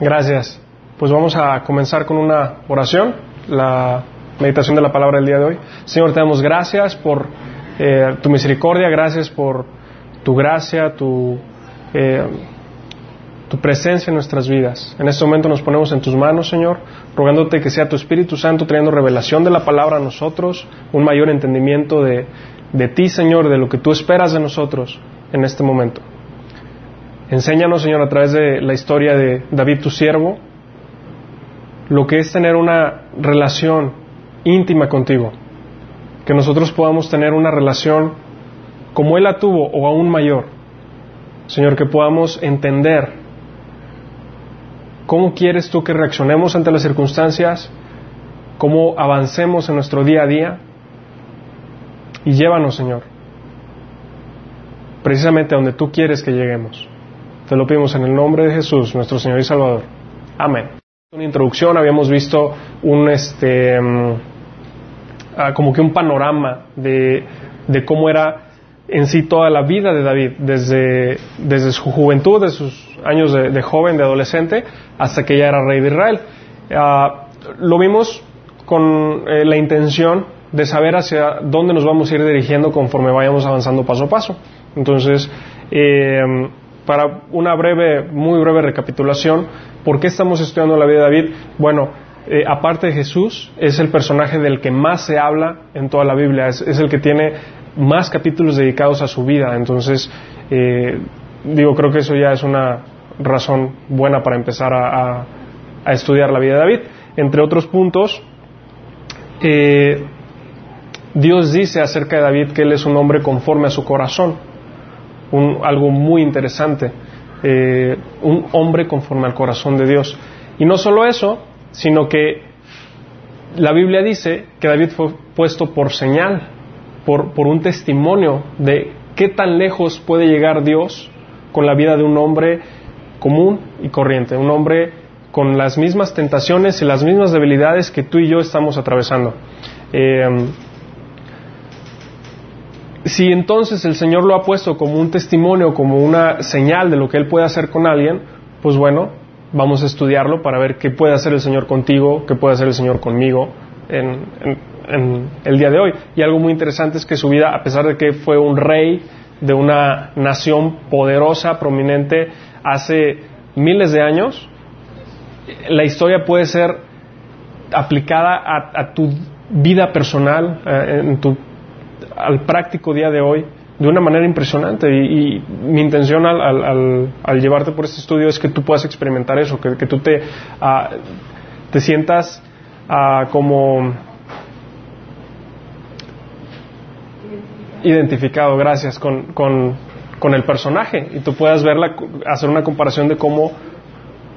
Gracias. Pues vamos a comenzar con una oración, la meditación de la palabra del día de hoy. Señor, te damos gracias por eh, tu misericordia, gracias por tu gracia, tu, eh, tu presencia en nuestras vidas. En este momento nos ponemos en tus manos, Señor, rogándote que sea tu Espíritu Santo trayendo revelación de la palabra a nosotros, un mayor entendimiento de, de ti, Señor, de lo que tú esperas de nosotros en este momento. Enséñanos, Señor, a través de la historia de David, tu siervo, lo que es tener una relación íntima contigo. Que nosotros podamos tener una relación como Él la tuvo o aún mayor. Señor, que podamos entender cómo quieres tú que reaccionemos ante las circunstancias, cómo avancemos en nuestro día a día. Y llévanos, Señor, precisamente a donde tú quieres que lleguemos. Te lo pedimos en el nombre de Jesús, nuestro Señor y Salvador. Amén. Una introducción, habíamos visto un este um, como que un panorama de, de, cómo era en sí toda la vida de David, desde, desde su juventud, de sus años de, joven, de adolescente, hasta que ya era rey de Israel. Uh, lo vimos con eh, la intención de saber hacia dónde nos vamos a ir dirigiendo conforme vayamos avanzando paso a paso. Entonces, eh, para una breve, muy breve recapitulación, ¿por qué estamos estudiando la vida de David? Bueno, eh, aparte de Jesús, es el personaje del que más se habla en toda la Biblia, es, el que tiene más capítulos dedicados a su vida. Entonces, eh, digo, creo que eso ya es una razón buena para empezar a estudiar la vida de David. Entre otros puntos, eh, Dios dice acerca de David que él es un hombre conforme a su corazón un, algo muy interesante, eh, un hombre conforme al corazón de Dios. Y no solo eso, sino que la Biblia dice que David fue puesto por señal, por, por un testimonio de qué tan lejos puede llegar Dios con la vida de un hombre común y corriente, un hombre con las mismas tentaciones y las mismas debilidades que tú y yo estamos atravesando. Eh, si entonces el Señor lo ha puesto como un testimonio, como una señal de lo que Él puede hacer con alguien, pues bueno, vamos a estudiarlo para ver qué puede hacer el Señor contigo, qué puede hacer el Señor conmigo en, en, en el día de hoy. Y algo muy interesante es que su vida, a pesar de que fue un rey de una nación poderosa, prominente, hace miles de años, la historia puede ser aplicada a, a tu vida personal, eh, en tu al práctico día de hoy de una manera impresionante. Y, mi intención al, al, al, al, llevarte por este estudio es que tú puedas experimentar eso, que, que tú te, uh, te sientas uh, como identificado, gracias, con, con, con, el personaje. Y tú puedas verla, hacer una comparación de cómo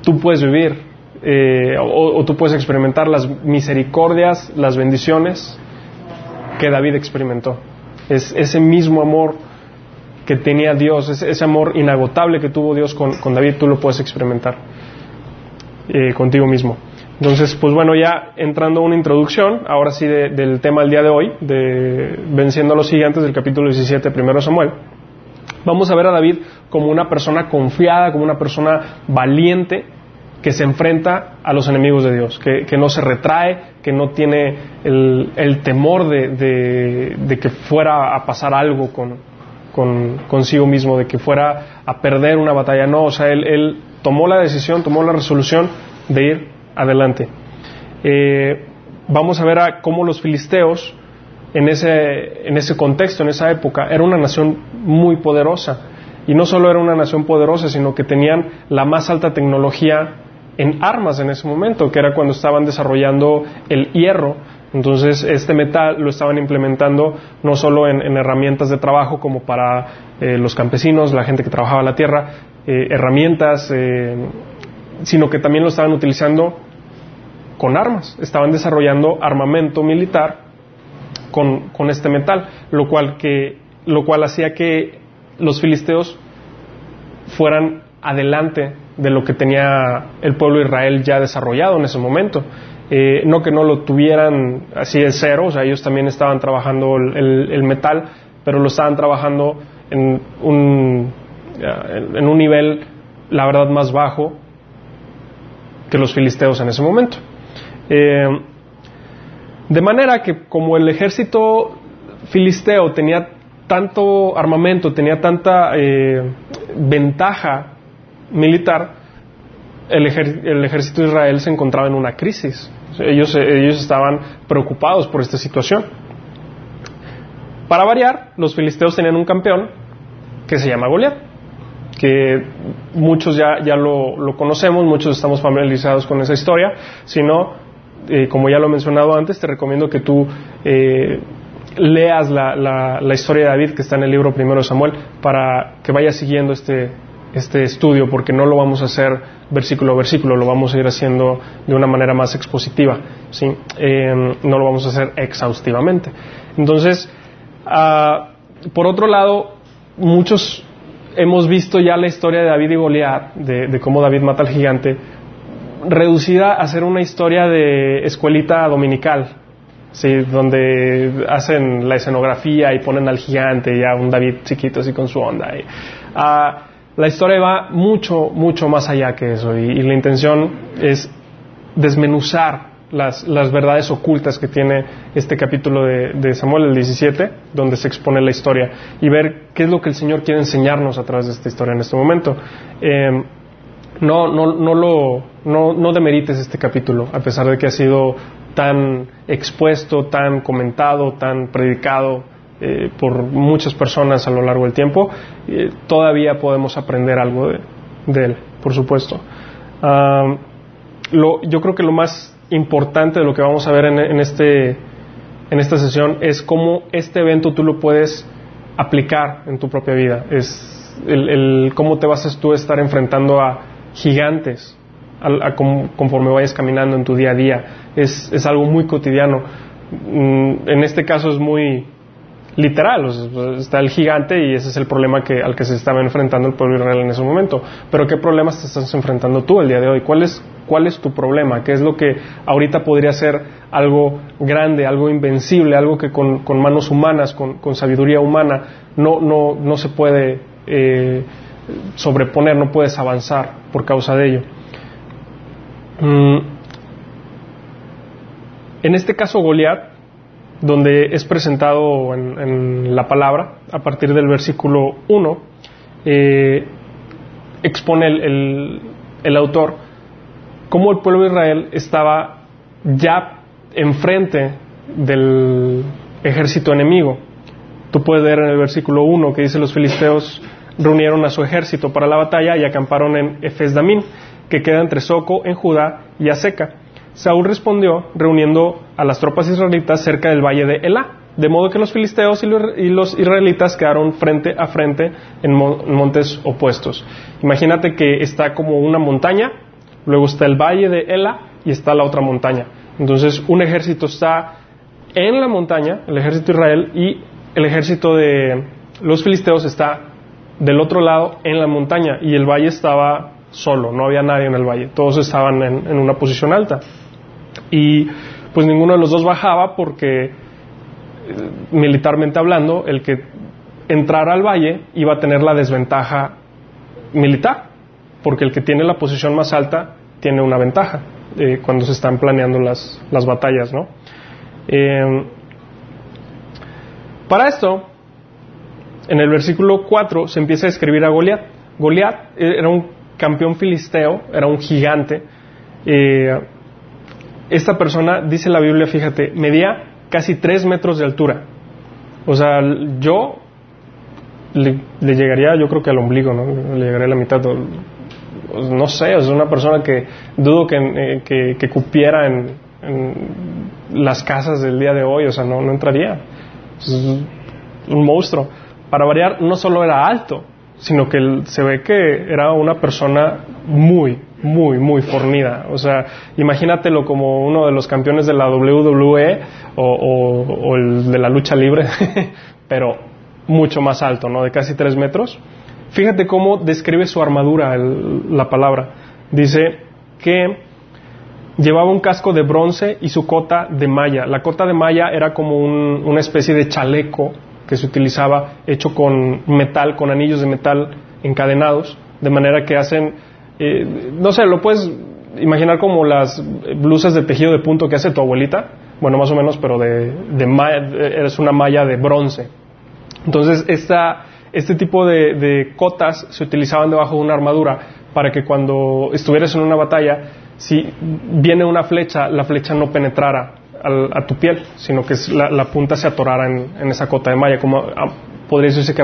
tú puedes vivir eh, o, o tú puedes experimentar las misericordias, las bendiciones que David experimentó. Es ese mismo amor que tenía Dios, ese, amor inagotable que tuvo Dios con, David, tú lo puedes experimentar eh, contigo mismo. Entonces, pues bueno, ya entrando a una introducción, ahora sí de, del tema del día de hoy, Venciendo a los Gigantes del capítulo 17, primero Samuel, vamos a ver a David como una persona confiada, como una persona valiente, que se enfrenta a los enemigos de Dios, que, no se retrae, que no tiene el, temor de, que fuera a pasar algo con, con, consigo mismo, de que fuera a perder una batalla. No, o sea, él, él tomó la decisión, tomó la resolución de ir adelante. Eh, vamos a ver a cómo los filisteos, en ese, en ese contexto, en esa época, era una nación muy poderosa. Y no solo era una nación poderosa, sino que tenían la más alta tecnología en armas en ese momento, que era cuando estaban desarrollando el hierro. Entonces, este metal lo estaban implementando no solo en, en herramientas de trabajo como para eh, los campesinos, la gente que trabajaba la tierra, eh, herramientas, eh, sino que también lo estaban utilizando con armas. Estaban desarrollando armamento militar con, con este metal, lo cual, que, lo cual hacía que los filisteos fueran adelante de lo que tenía el pueblo de Israel ya desarrollado en ese momento. Eh, no que no lo tuvieran así de cero, o sea, ellos también estaban trabajando el, metal, pero lo estaban trabajando en un, en un nivel, la verdad, más bajo que los filisteos en ese momento. Eh, de manera que como el ejército filisteo tenía tanto armamento, tenía tanta eh, ventaja militar, el, ejército de Israel se encontraba en una crisis. Ellos, ellos estaban preocupados por esta situación. Para variar, los filisteos tenían un campeón que se llama Goliat, que muchos ya, ya lo, conocemos, muchos estamos familiarizados con esa historia. Si no, eh, como ya lo he mencionado antes, te recomiendo que tú eh, leas la, la, historia de David que está en el libro primero de Samuel para que vayas siguiendo este, este estudio, porque no lo vamos a hacer versículo a versículo, lo vamos a ir haciendo de una manera más expositiva, ¿sí? Eh, no lo vamos a hacer exhaustivamente. Entonces, ah, por otro lado, muchos hemos visto ya la historia de David y Goliat, de, cómo David mata al gigante, reducida a ser una historia de escuelita dominical, ¿sí? donde hacen la escenografía y ponen al gigante y a un David chiquito así con su onda. Ah, la historia va mucho, mucho más allá que eso y la intención es desmenuzar las, las, verdades ocultas que tiene este capítulo de, Samuel, el 17, donde se expone la historia, y ver qué es lo que el Señor quiere enseñarnos a través de esta historia en este momento. Eh, no, no, no, lo, no, no demerites este capítulo, a pesar de que ha sido tan expuesto, tan comentado, tan predicado eh, por muchas personas a lo largo del tiempo, eh, todavía podemos aprender algo de, él, por supuesto. Yo creo que lo más importante de lo que vamos a ver en, este, en esta sesión es cómo este evento tú lo puedes aplicar en tu propia vida. Es el, cómo te vas a estar enfrentando a gigantes conforme vayas caminando en tu día a día. Es, es algo muy cotidiano. Mm, en este caso es muy literal, está el gigante y ese es el problema que, al que se estaba enfrentando el pueblo israelí en ese momento. Pero ¿qué problemas te estás enfrentando tú el día de hoy? ¿Cuál es, cuál es tu problema? ¿Qué es lo que ahorita podría ser algo grande, algo invencible, algo que con, manos humanas, con, sabiduría humana, no, no, no se puede eh, sobreponer, no puedes avanzar por causa de ello? Mm. En este caso, Goliat donde es presentado en, la palabra, a partir del versículo 1, eh, expone el, el, autor cómo el pueblo de Israel estaba ya enfrente del ejército enemigo. Tú puedes ver en el versículo 1 que dice los filisteos reunieron a su ejército para la batalla y acamparon en Efes Damín, que queda entre Soco en Judá y Aseca Saúl respondió reuniendo a las tropas israelitas cerca del valle de Elá, de modo que los filisteos y los israelitas quedaron frente a frente en montes opuestos. Imagínate que está como una montaña, luego está el valle de Elá y está la otra montaña. Entonces un ejército está en la montaña, el ejército de Israel, y el ejército de los filisteos está del otro lado en la montaña y el valle estaba solo, no había nadie en el valle, todos estaban en una posición alta. Y pues ninguno de los dos bajaba porque, eh, militarmente hablando, el que entrara al valle iba a tener la desventaja militar, porque el que tiene la posición más alta tiene una ventaja eh, cuando se están planeando las, las batallas, ¿no? Em, para esto, en el versículo 4 se empieza a escribir a Goliat. Goliat era un campeón filisteo, era un gigante. Eh, esta persona, dice la Biblia, fíjate, medía casi tres metros de altura. O sea, yo le, llegaría, yo creo que al ombligo, ¿no? Le llegaría a la mitad. No sé, es una persona que dudo que, eh, que, cupiera en, las casas del día de hoy, o sea, no, no entraría. Es un monstruo. Para variar, no solo era alto, sino que se ve que era una persona muy, muy, muy fornida. O sea, imagínatelo como uno de los campeones de la WWE o, el de la lucha libre, pero mucho más alto, ¿no? De casi tres metros. Fíjate cómo describe su armadura la palabra. Dice que llevaba un casco de bronce y su cota de malla. La cota de malla era como una especie de chaleco que se utilizaba hecho con metal, con anillos de metal encadenados, de manera que hacen eh, no sé, lo puedes imaginar como las blusas de tejido de punto que hace tu abuelita, bueno, más o menos, pero de, de es una malla de bronce. Entonces, esta, este tipo de, cotas se utilizaban debajo de una armadura para que cuando estuvieras en una batalla, si viene una flecha, la flecha no penetrara a tu piel, sino que la, punta se atorara en, esa cota de malla, como podría decirse que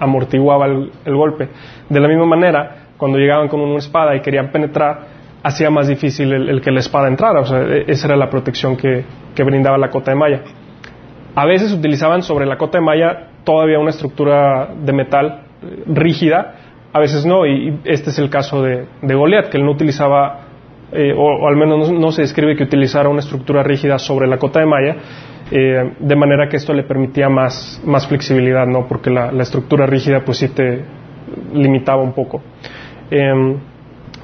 amortiguaba el, golpe. De la misma manera, cuando llegaban con una espada y querían penetrar, hacía más difícil el, que la espada entrara. O sea, e, esa era la protección que, brindaba la cota de malla. A veces utilizaban sobre la cota de malla todavía una estructura de metal eh, rígida, a veces no, y, este es el caso de, de Goliat, que él no utilizaba, eh, o, al menos no, se describe que utilizara una estructura rígida sobre la cota de malla, eh, de manera que esto le permitía más, más flexibilidad, ¿no? Porque la, estructura rígida pues sí te limitaba un poco. Em,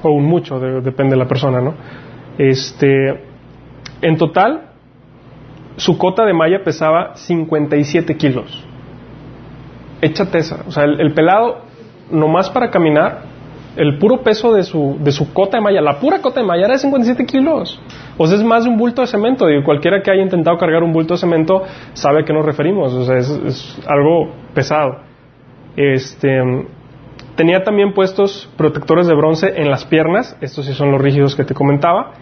o un mucho, depende de la persona, ¿no? Este, en total, su cota de malla pesaba 57 kilos. Échate esa. O sea, el, el pelado, nomás para caminar, el puro peso de su, de su cota de malla, la pura cota de malla era de 57 kilos. O sea, es más de un bulto de cemento. Y cualquiera que haya intentado cargar un bulto de cemento sabe a qué nos referimos. O sea, es, algo pesado. Este, tenía también puestos protectores de bronce en las piernas. Estos sí son los rígidos que te comentaba.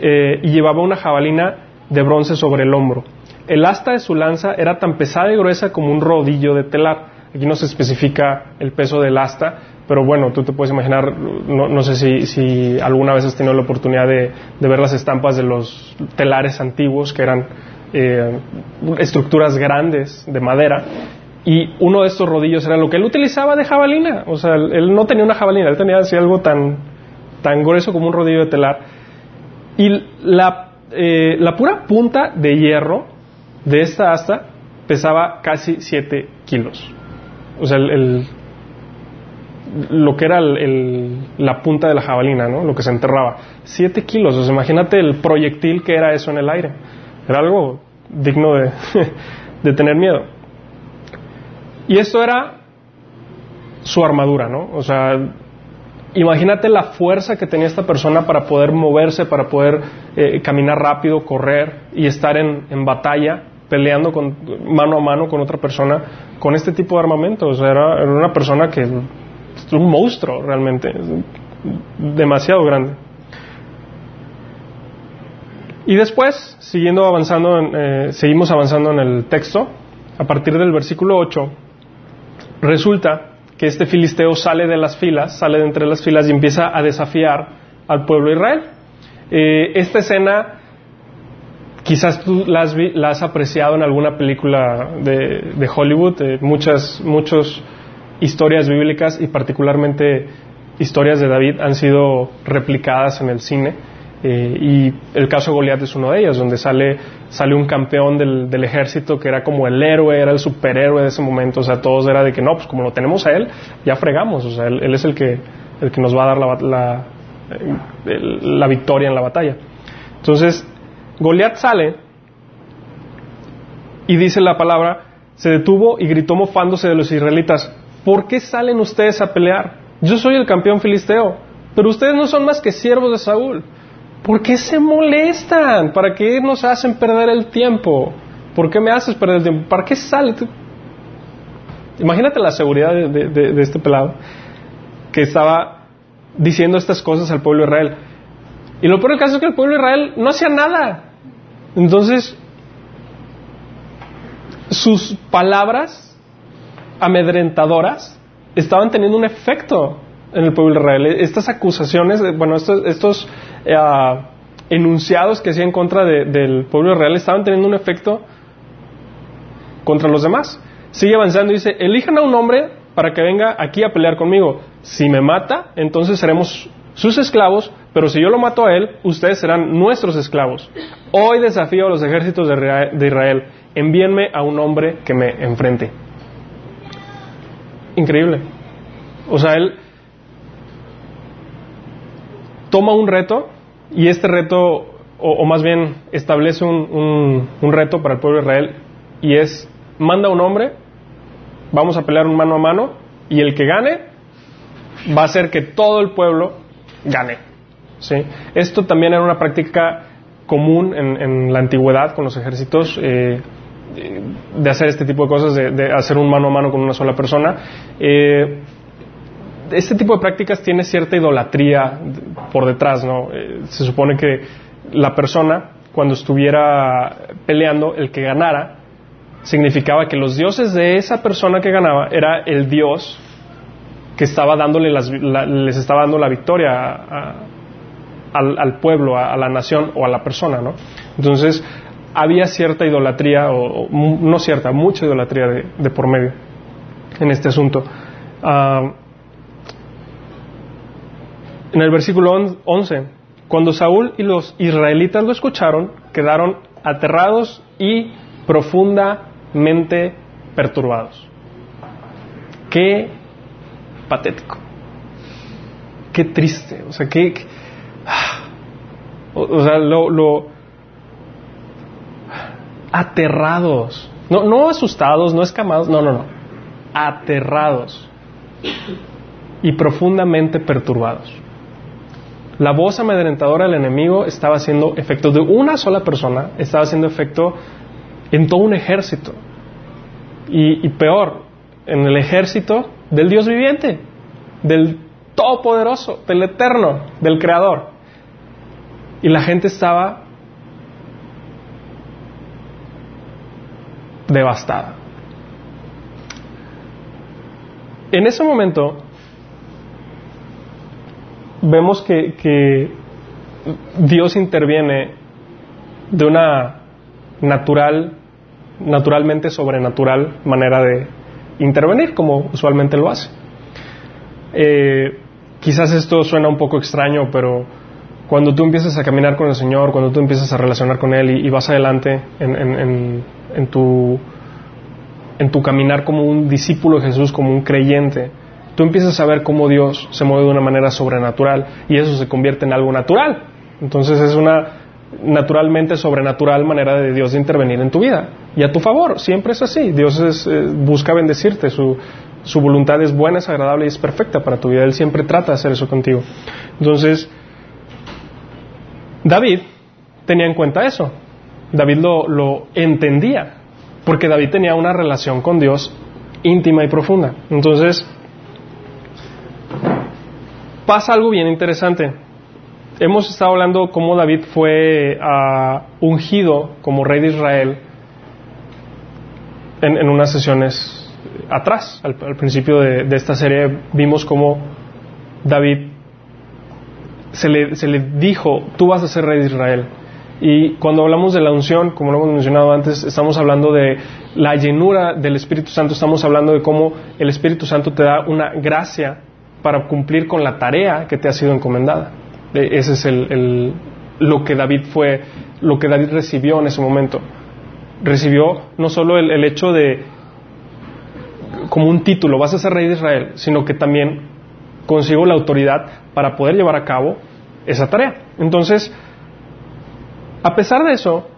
Eh, y llevaba una jabalina de bronce sobre el hombro. El asta de su lanza era tan pesada y gruesa como un rodillo de telar. Aquí no se especifica el peso del asta, pero bueno, tú te puedes imaginar, no, sé si, alguna vez has tenido la oportunidad de, ver las estampas de los telares antiguos, que eran eh, estructuras grandes de madera, y uno de estos rodillos era lo que él utilizaba de jabalina. O sea, él no tenía una jabalina, él tenía así algo tan, tan grueso como un rodillo de telar. Y la, eh, la pura punta de hierro de esta asta pesaba casi 7 kilos. O sea, el, lo que era la punta de la jabalina, ¿no? Lo que se enterraba. Siete kilos, o sea, imagínate el proyectil que era eso en el aire. Era algo digno de, de tener miedo. Y esto era su armadura, ¿no? O sea, imagínate la fuerza que tenía esta persona para poder moverse, para poder eh, caminar rápido, correr y estar en, en batalla, peleando con, mano a mano con otra persona con este tipo de armamento. O sea, era una persona que es un monstruo realmente, demasiado grande. Y después, siguiendo avanzando, eh, seguimos avanzando en el texto, a partir del versículo 8, resulta que este filisteo sale de las filas, sale de entre las filas y empieza a desafiar al pueblo de Israel. Eh, esta escena quizás tú la has, apreciado en alguna película de, Hollywood, eh, muchas, muchos historias bíblicas y particularmente historias de David han sido replicadas en el cine. Eh, y el caso Goliat es uno de ellos, donde sale, sale un campeón del, ejército que era como el héroe, era el superhéroe de ese momento. O sea, todos era de que no, pues como lo tenemos a él, ya fregamos. O sea, él, es el que, el que nos va a dar la, la, la victoria en la batalla. Entonces, Goliat sale y dice la palabra, se detuvo y gritó mofándose de los israelitas, ¿por qué salen ustedes a pelear? Yo soy el campeón filisteo, pero ustedes no son más que siervos de Saúl. ¿Por qué se molestan? ¿Para qué nos hacen perder el tiempo? ¿Por qué me haces perder el tiempo? ¿Para qué sale? Imagínate la seguridad de, este pelado que estaba diciendo estas cosas al pueblo de Israel. Y lo peor del caso es que el pueblo de Israel no hacía nada. Entonces, sus palabras amedrentadoras estaban teniendo un efecto en el pueblo de Israel. Estas acusaciones, bueno, estos, estos eh, enunciados que hacía en contra del pueblo de Israel estaban teniendo un efecto contra los demás. Sigue avanzando y dice, elijan a un hombre para que venga aquí a pelear conmigo. Si me mata, entonces seremos sus esclavos, pero si yo lo mato a él, ustedes serán nuestros esclavos. Hoy desafío a los ejércitos de Israel, envíenme a un hombre que me enfrente increíble. O sea, él toma un reto y este reto, o, más bien establece un, reto para el pueblo de Israel y es, manda un hombre, vamos a pelear un mano a mano y el que gane va a hacer que todo el pueblo gane. ¿sí? Esto también era una práctica común en, la antigüedad con los ejércitos. Eh, de hacer este tipo de cosas, de, hacer un mano a mano con una sola persona. Eh, este tipo de prácticas tiene cierta idolatría por detrás, ¿no? Eh, se supone que la persona, cuando estuviera peleando, el que ganara, significaba que los dioses de esa persona que ganaba era el dios que estaba dándole les estaba dando la victoria al, pueblo, a, la nación o a la persona, ¿no? Entonces, había cierta idolatría, o, no cierta, mucha idolatría de, por medio en este asunto. Ah, en el versículo 11, cuando Saúl y los israelitas lo escucharon, quedaron aterrados y profundamente perturbados. Qué patético. Qué triste. O sea, qué. Ah, o, sea, lo, lo aterrados. No, no asustados, no escamados, no, no, no. Aterrados y profundamente perturbados. La voz amedrentadora del enemigo estaba haciendo efecto de una sola persona, estaba haciendo efecto en todo un ejército. Y, peor, en el ejército del Dios viviente, del Todopoderoso, del Eterno, del Creador. Y la gente estaba devastada. En ese momento vemos que, Dios interviene de una natural, naturalmente sobrenatural manera de intervenir, como usualmente lo hace. Eh, quizás esto suena un poco extraño, pero cuando tú empiezas a caminar con el Señor, cuando tú empiezas a relacionar con Él y, vas adelante en, tu, en tu caminar como un discípulo de Jesús, como un creyente, tú empiezas a ver cómo Dios se mueve de una manera sobrenatural y eso se convierte en algo natural. Entonces es una naturalmente sobrenatural manera de Dios de intervenir en tu vida y a tu favor. Siempre es así. Dios eh, busca bendecirte. Su, su voluntad es buena, es agradable y es perfecta para tu vida. Él siempre trata de hacer eso contigo. Entonces, David tenía en cuenta eso. David lo, entendía, porque David tenía una relación con Dios íntima y profunda. Entonces, pasa algo bien interesante. Hemos estado hablando cómo David fue ah, ungido como rey de Israel en, unas sesiones atrás. Al, principio de, de, esta serie vimos cómo David se le, se le dijo, tú vas a ser rey de Israel. Y cuando hablamos de la unción, como lo hemos mencionado antes, estamos hablando de la llenura del Espíritu Santo, estamos hablando de cómo el Espíritu Santo te da una gracia para cumplir con la tarea que te ha sido encomendada. E, ese es el, lo que David fue, lo que David recibió en ese momento. Recibió no solo el, hecho de, como un título, vas a ser rey de Israel, sino que también consiguió la autoridad para poder llevar a cabo esa tarea. Entonces, a pesar de eso,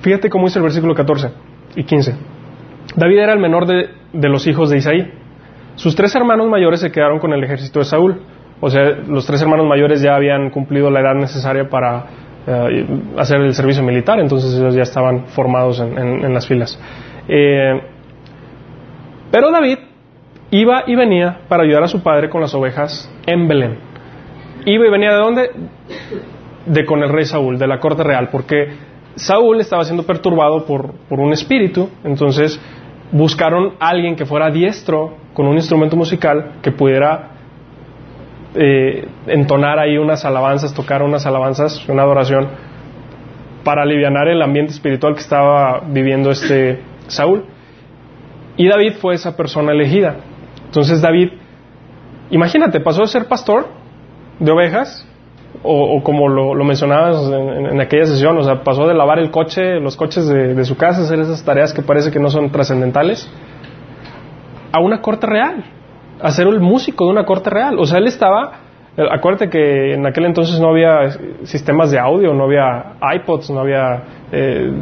fíjate cómo dice el versículo 14 y 15. David era el menor de, los hijos de Isaí. Sus tres hermanos mayores se quedaron con el ejército de Saúl. O sea, los tres hermanos mayores ya habían cumplido la edad necesaria para eh, hacer el servicio militar, entonces ellos ya estaban formados en, las filas. Eh, pero David iba y venía para ayudar a su padre con las ovejas en Belén. Iba y venía de dónde? de con el rey Saúl, de la corte real, porque Saúl estaba siendo perturbado por, por un espíritu, entonces buscaron a alguien que fuera diestro con un instrumento musical que pudiera eh, entonar ahí unas alabanzas, tocar unas alabanzas, una adoración, para aliviar el ambiente espiritual que estaba viviendo este Saúl. Y David fue esa persona elegida. Entonces David, imagínate, pasó de ser pastor de ovejas o, como lo, mencionabas en, aquella sesión, o sea, pasó de lavar el coche, los coches de, su casa, hacer esas tareas que parece que no son trascendentales, a una corte real, a ser el músico de una corte real. O sea, él estaba, eh, acuérdate que en aquel entonces no había sistemas de audio, no había iPods, no había eh,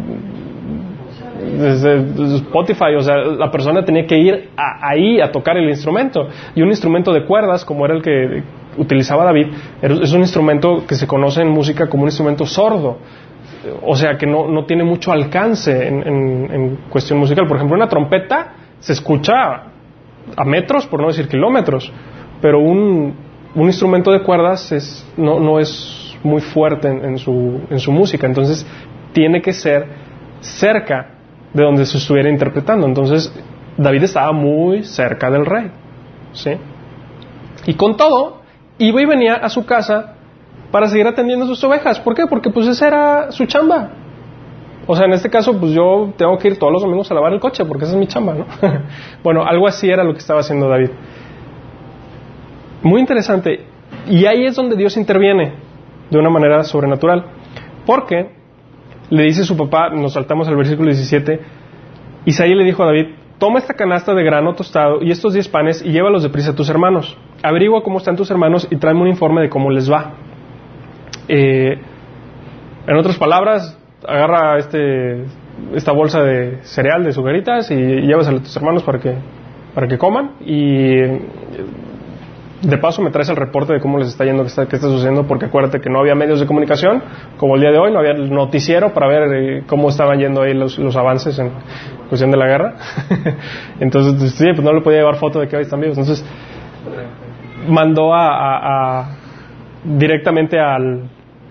desde Spotify, o sea, la persona tenía que ir ahí a tocar el instrumento. Y un instrumento de cuerdas, como era el que utilizaba David, es un instrumento que se conoce en música como un instrumento sordo. O sea, que no, tiene mucho alcance en, en cuestión musical. Por ejemplo, una trompeta se escucha a metros, por no decir kilómetros, pero un, un instrumento de cuerdas es, no, no es muy fuerte en, su, en su música, entonces tiene que ser cerca de donde se estuviera interpretando. Entonces David estaba muy cerca del rey. ¿sí? Y con todo, iba y venía a su casa para seguir atendiendo sus ovejas. ¿Por qué? Porque pues esa era su chamba. O sea, en este caso, pues yo tengo que ir todos los domingos a lavar el coche porque esa es mi chamba, ¿no? bueno, algo así era lo que estaba haciendo David. Muy interesante. Y ahí es donde Dios interviene de una manera sobrenatural. Porque le dice su papá, nos saltamos al versículo 17, Isaí le dijo a David, toma esta canasta de grano tostado y estos 10 panes y llévalos deprisa a tus hermanos. Averigua cómo están tus hermanos y tráeme un informe de cómo les va. Eh, en otras palabras, agarra este, esta bolsa de cereal, de sugaritas y llévasela a tus hermanos para que, para que coman y de paso me traes el reporte de cómo les está yendo, qué está, qué está, sucediendo, porque acuérdate que no había medios de comunicación, como el día de hoy, no había el noticiero para ver eh, cómo estaban yendo ahí los, los, avances en cuestión de la guerra. Entonces, sí, pues no le podía llevar foto de que hoy están vivos. Entonces, mandó a, a, directamente al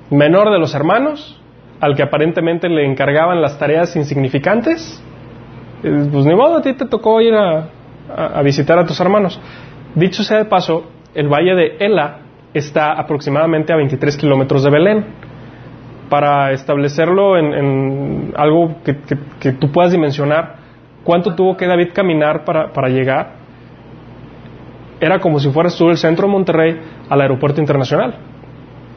menor de los hermanos, al que aparentemente le encargaban las tareas insignificantes. Eh, pues ni modo, a ti te tocó ir a, visitar a tus hermanos. Dicho sea de paso, el valle de Ela está aproximadamente a 23 kilómetros de Belén. Para establecerlo en, algo que, tú puedas dimensionar, ¿cuánto tuvo que David caminar para, llegar? Era como si fueras tú del centro de Monterrey al aeropuerto internacional.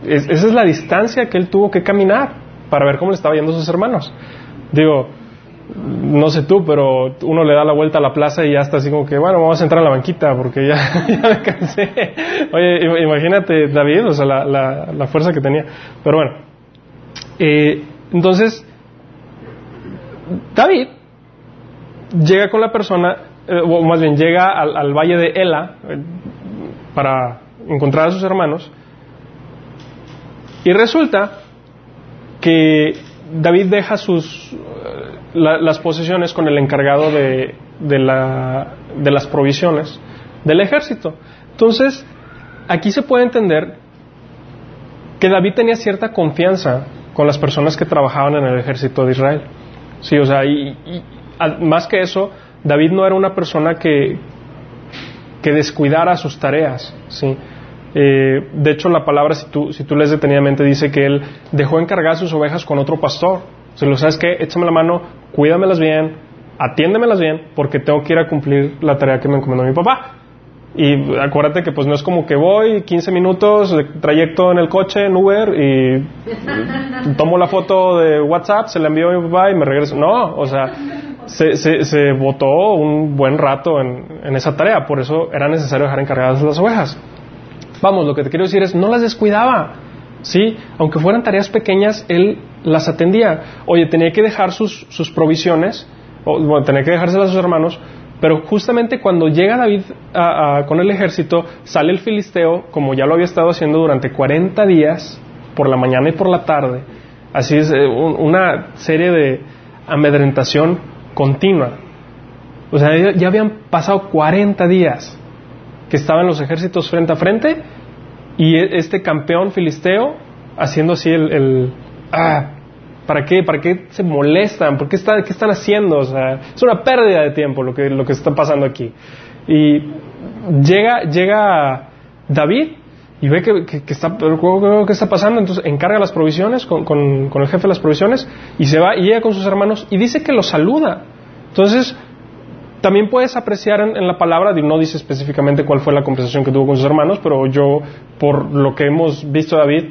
esa es la distancia que él tuvo que caminar para ver cómo le estaba yendo a sus hermanos. Digo, no sé tú, pero uno le da la vuelta a la plaza y ya está así como que, bueno, vamos a entrar a la banquita porque ya, me cansé. Oye, imagínate David, o sea, la, la, fuerza que tenía. Pero bueno, eh, entonces, David llega con la persona, eh, o más bien llega al, al valle de Ela eh, para encontrar a sus hermanos y resulta que David deja sus las posesiones con el encargado de, de, la, de las provisiones del ejército. Entonces, aquí se puede entender que David tenía cierta confianza con las personas que trabajaban en el ejército de Israel. Sí, o sea, y, más que eso, David no era una persona que, que descuidara sus tareas, ¿sí? Eh, de hecho, la palabra, si tú, si lees detenidamente, dice que él dejó encargar sus ovejas con otro pastor. Si lo sabes que, échame la mano, cuídamelas bien, atiéndemelas bien, porque tengo que ir a cumplir la tarea que me encomendó mi papá. Y acuérdate que pues no es como que voy 15 minutos de trayecto en el coche, en Uber, y tomo la foto de WhatsApp, se la envío a mi papá y me regreso. No, o sea, se, se, se votó un buen rato en, en, esa tarea, por eso era necesario dejar encargadas las ovejas. Vamos, lo que te quiero decir es, no las descuidaba. ¿sí? Aunque fueran tareas pequeñas, él las atendía. Oye, tenía que dejar sus, sus provisiones, o, bueno, tenía que dejárselas a sus hermanos, pero justamente cuando llega David con el ejército, sale el filisteo, como ya lo había estado haciendo durante 40 días, por la mañana y por la tarde. Así es, eh, una serie de amedrentación continua. O sea, ya habían pasado 40 días que estaban los ejércitos frente a frente y e, este campeón filisteo haciendo así el, ah, ¿para qué? ¿Para qué se molestan? ¿Por qué, está, qué están haciendo? O sea, es una pérdida de tiempo lo que, lo que está pasando aquí. Y llega, llega David y ve que, que, está, ¿qué está pasando? Entonces encarga las provisiones con, con, con, el jefe de las provisiones y se va y llega con sus hermanos y dice que los saluda. Entonces, también puedes apreciar en, la palabra, no dice específicamente cuál fue la conversación que tuvo con sus hermanos, pero yo, por lo que hemos visto David,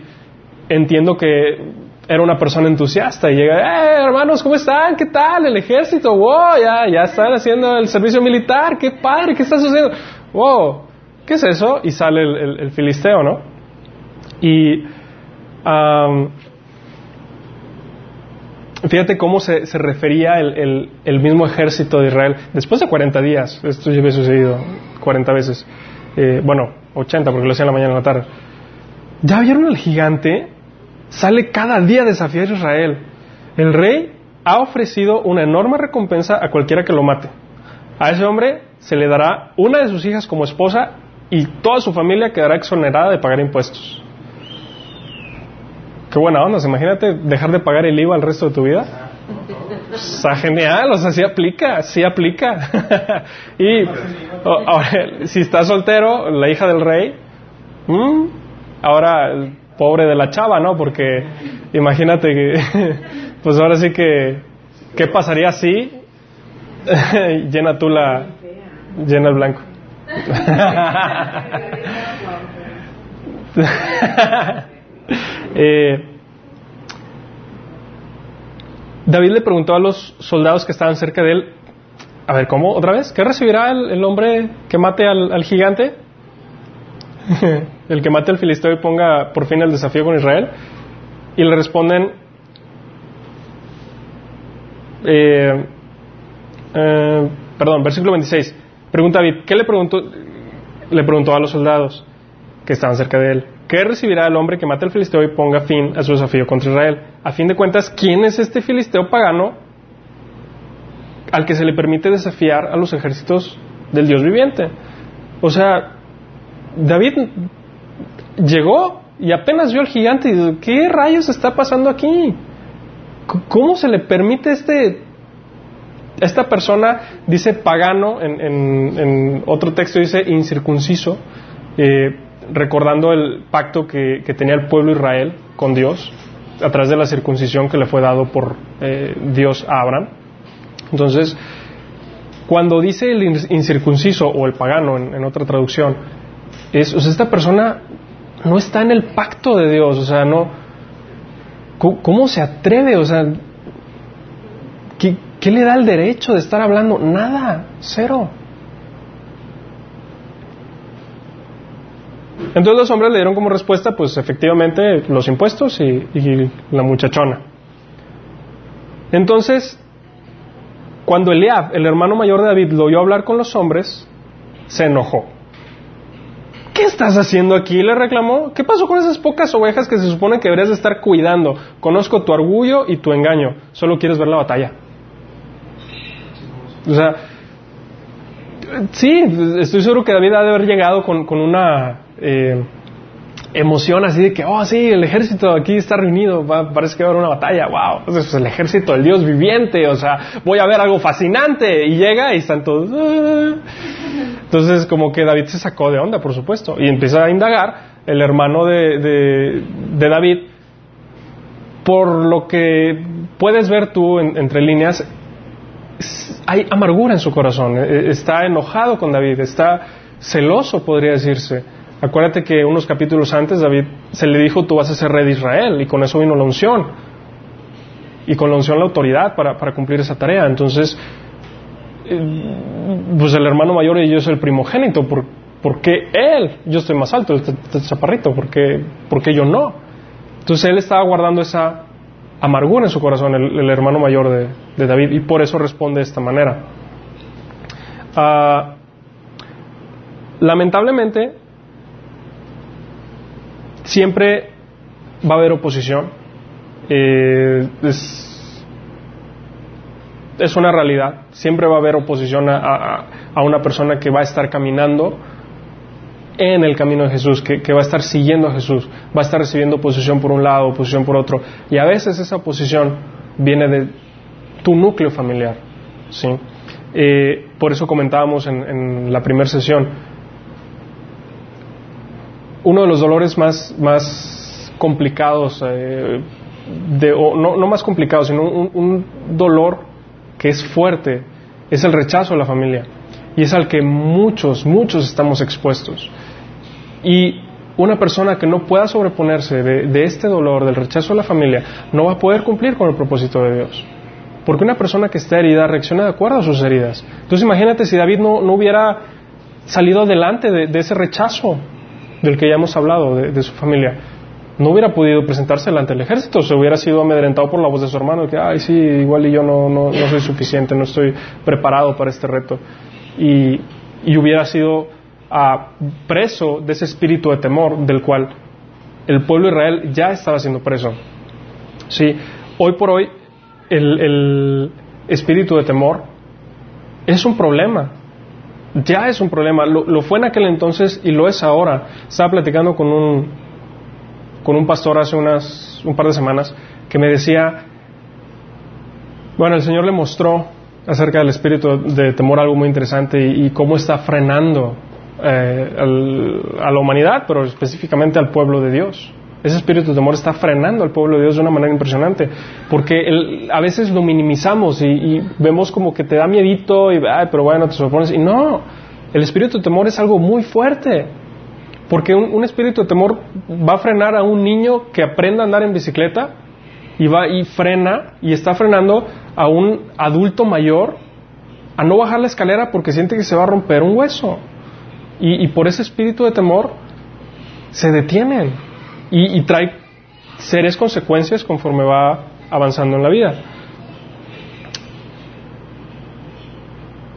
entiendo que era una persona entusiasta y llega, ¡eh, hermanos, ¿cómo están? ¿Qué tal? El ejército, wow, ya, ya están haciendo el servicio militar, qué padre, ¿qué está sucediendo? Wow, ¿qué es eso? Y sale el, filisteo, ¿no? Y fíjate cómo se, refería el, el, mismo ejército de Israel después de 40 días. Esto ya había sucedido 40 veces. Eh, bueno, 80 porque lo hacía en la mañana y la tarde. ¿Ya vieron al gigante? Sale cada día a desafiar a Israel. El rey ha ofrecido una enorme recompensa a cualquiera que lo mate. A ese hombre se le dará una de sus hijas como esposa y toda su familia quedará exonerada de pagar impuestos. Qué buena onda, imagínate dejar de pagar el IVA el resto de tu vida. Está genial, o sea, sí aplica, sí aplica. y ahora, si estás soltero, la hija del rey, mm, ahora el pobre de la chava, ¿no? Porque imagínate que, pues ahora sí que, ¿qué pasaría si llena tú la, llena el blanco? Eh, David le preguntó a los soldados que estaban cerca de él, a ver, ¿cómo? ¿Otra vez? ¿Qué recibirá el, hombre que mate al, gigante? el que mate al filisteo y ponga por fin el desafío con Israel. Y le responden, eh, eh, perdón, versículo 26. Pregunta David, ¿qué le preguntó, le preguntó a los soldados que estaban cerca de él? ¿Qué recibirá el hombre que mate al filisteo y ponga fin a su desafío contra Israel? A fin de cuentas, ¿quién es este filisteo pagano al que se le permite desafiar a los ejércitos del Dios viviente? O sea, David llegó y apenas vio al gigante y dijo, ¿qué rayos está pasando aquí? ¿Cómo se le permite este... Esta persona dice pagano, en, otro texto dice incircunciso, eh, recordando el pacto que, tenía el pueblo Israel con Dios a través de la circuncisión que le fue dado por eh, Dios a Abraham. Entonces, cuando dice el incircunciso o el pagano en, otra traducción, es, esta persona no está en el pacto de Dios, o sea, no, ¿cómo, se atreve? O sea, ¿qué, ¿qué le da el derecho de estar hablando? Nada, cero. Entonces los hombres le dieron como respuesta, pues efectivamente, los impuestos y, la muchachona. Entonces, cuando Eliab, el hermano mayor de David, lo oyó hablar con los hombres, se enojó. ¿Qué estás haciendo aquí? le reclamó. ¿Qué pasó con esas pocas ovejas que se supone que deberías de estar cuidando? Conozco tu orgullo y tu engaño. Solo quieres ver la batalla. O sea, sí, estoy seguro que David ha de haber llegado con, con una eh, emoción así de que, oh, sí, el ejército aquí está reunido, parece que va a haber una batalla, wow, es el ejército del Dios viviente, o sea, voy a ver algo fascinante, y llega y están todos... Ah". Entonces, como que David se sacó de onda, por supuesto, y empieza a indagar el hermano de, de, David, por lo que puedes ver tú entre líneas, hay amargura en su corazón, e, está enojado con David, está celoso, podría decirse. Acuérdate que unos capítulos antes David se le dijo, tú vas a ser rey de Israel, y con eso vino la unción. Y con la unción la autoridad para, para cumplir esa tarea. Entonces, eh, pues el hermano mayor y yo soy el primogénito, ¿por, qué él? Yo estoy más alto, este, este chaparrito, ¿por qué, yo no? Entonces él estaba guardando esa amargura en su corazón, el, hermano mayor de, David, y por eso responde de esta manera. Ah, lamentablemente, siempre va a haber oposición. Eh, es, una realidad. Siempre va a haber oposición a, una persona que va a estar caminando en el camino de Jesús, que, que, va a estar siguiendo a Jesús, va a estar recibiendo oposición por un lado, oposición por otro. Y a veces esa oposición viene de tu núcleo familiar. ¿sí? Eh, por eso comentábamos en, en la primera sesión, uno de los dolores más, más complicados, eh, no, no, más complicados, sino un, dolor que es fuerte, es el rechazo de la familia. Y es al que muchos, muchos estamos expuestos. Y una persona que no pueda sobreponerse de, este dolor, del rechazo de la familia, no va a poder cumplir con el propósito de Dios. Porque una persona que está herida reacciona de acuerdo a sus heridas. Entonces imagínate si David no, no hubiera salido adelante de, de ese rechazo del que ya hemos hablado, de, su familia. no hubiera podido presentarse delante del ejército, se hubiera sido amedrentado por la voz de su hermano, que, ay, sí, igual y yo no, no, soy suficiente, no estoy preparado para este reto. Y, y hubiera sido ah, preso de ese espíritu de temor del cual el pueblo de Israel ya estaba siendo preso. Sí, hoy por hoy el, el espíritu de temor es un problema. Ya es un problema. Lo, fue en aquel entonces y lo es ahora. Estaba platicando con un, con un pastor hace unas, un par de semanas que me decía, bueno, el Señor le mostró acerca del espíritu de temor algo muy interesante y, y cómo está frenando eh, al, a la humanidad, pero específicamente al pueblo de Dios. Ese espíritu de temor está frenando al pueblo de Dios de una manera impresionante, porque el, a veces lo minimizamos y, vemos como que te da miedito y, ay, pero bueno, te supones. Y no, el espíritu de temor es algo muy fuerte, porque un, un, espíritu de temor va a frenar a un niño que aprenda a andar en bicicleta y va y frena y está frenando a un adulto mayor a no bajar la escalera porque siente que se va a romper un hueso. Y, y por ese espíritu de temor se detienen y, trae serias consecuencias conforme va avanzando en la vida.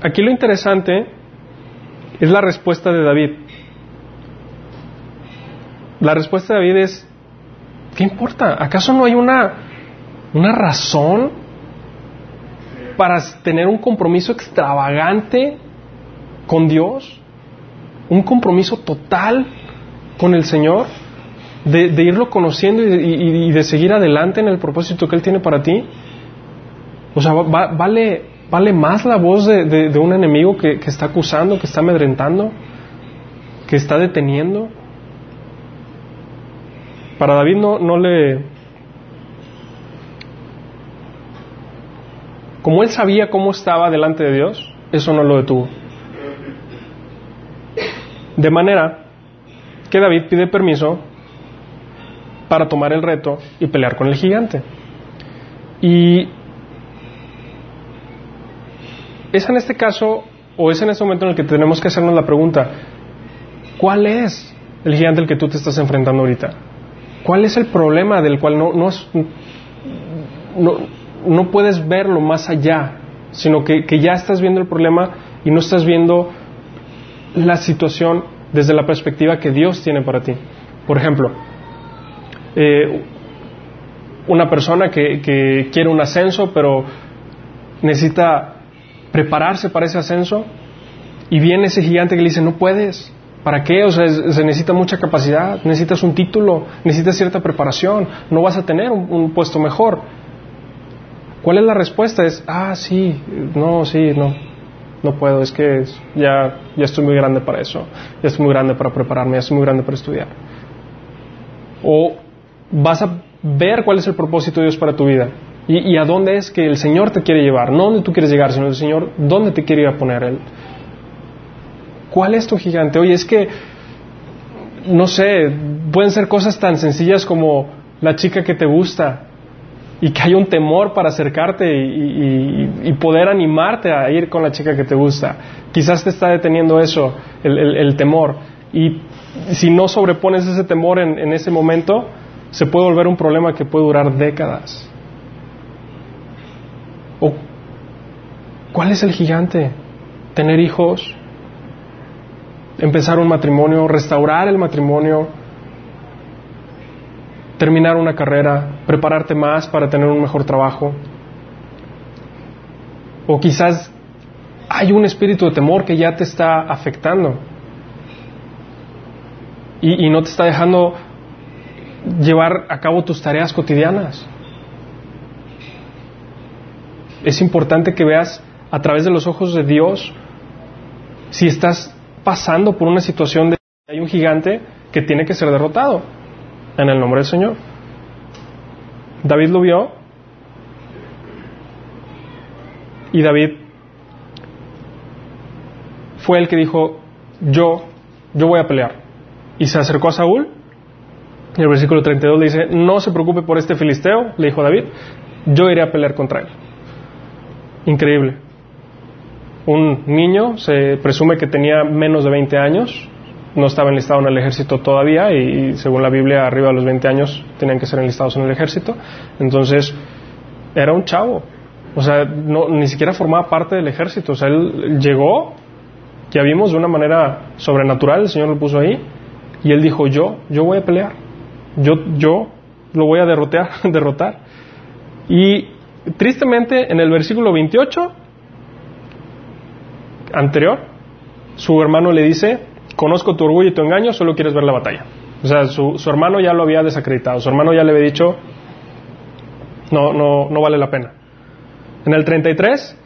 Aquí lo interesante es la respuesta de David. La respuesta de David es, ¿qué importa? ¿Acaso no hay una, una razón para tener un compromiso extravagante con Dios? ¿Un compromiso total con el Señor? De, irlo conociendo y de, y de, seguir adelante en el propósito que Él tiene para ti? O sea, va, vale, ¿vale más la voz de, de un enemigo que, que, está acusando, que está amedrentando, que está deteniendo? Para David no, no le... Como él sabía cómo estaba delante de Dios, eso no lo detuvo. De manera que David pide permiso para tomar el reto y pelear con el gigante. Y es en este caso, o es en este momento en el que tenemos que hacernos la pregunta, ¿cuál es el gigante al que tú te estás enfrentando ahorita? ¿Cuál es el problema del cual no, no, no, no puedes verlo más allá, sino que, que, ya estás viendo el problema y no estás viendo la situación desde la perspectiva que Dios tiene para ti? Por ejemplo, eh, una persona que, quiere un ascenso, pero necesita prepararse para ese ascenso, y viene ese gigante que le dice, no puedes, ¿Para qué? O sea, se necesita mucha capacidad, necesitas un título, necesitas cierta preparación, no vas a tener un, un, puesto mejor. ¿Cuál es la respuesta? Es, ah, sí, no, sí, no, no puedo, es que ya, ya estoy muy grande para eso, ya estoy muy grande para prepararme, ya estoy muy grande para estudiar. O vas a ver cuál es el propósito de Dios para tu vida y, a dónde es que el Señor te quiere llevar, no donde tú quieres llegar, sino el Señor, dónde te quiere ir a poner Él. ¿Cuál es tu gigante? Oye, es que, no sé, pueden ser cosas tan sencillas como la chica que te gusta y que hay un temor para acercarte y, poder animarte a ir con la chica que te gusta. Quizás te está deteniendo eso, el, temor. Y si no sobrepones ese temor en ese momento, se puede volver un problema que puede durar décadas. ¿O cuál es el gigante? Tener hijos, empezar un matrimonio, restaurar el matrimonio, terminar una carrera, prepararte más para tener un mejor trabajo. O quizás hay un espíritu de temor que ya te está afectando y, y no te está dejando llevar a cabo tus tareas cotidianas. Es importante que veas a través de los ojos de Dios si estás pasando por una situación de hay un gigante que tiene que ser derrotado en el nombre del Señor. David lo vio y David fue el que dijo, yo, yo voy a pelear. Y se acercó a Saúl. Y el versículo 32 le dice, no se preocupe por este filisteo, le dijo David, yo iré a pelear contra él. Increíble un niño, se presume que tenía menos de 20 años, no estaba enlistado en el ejército todavía y, según la Biblia arriba de los 20 años tenían que ser enlistados en el ejército. Entonces era un chavo, o sea, ni siquiera formaba parte del ejército, o sea, él llegó, ya vimos de una manera sobrenatural, el Señor lo puso ahí, y él dijo, yo, yo voy a pelear, yo, yo lo voy a derrotar, derrotar. Y tristemente en el versículo 28 anterior, su hermano le dice, conozco tu orgullo y tu engaño, solo quieres ver la batalla. O sea, su, hermano ya lo había desacreditado, su hermano ya le había dicho, no, no, no vale la pena. En el 33,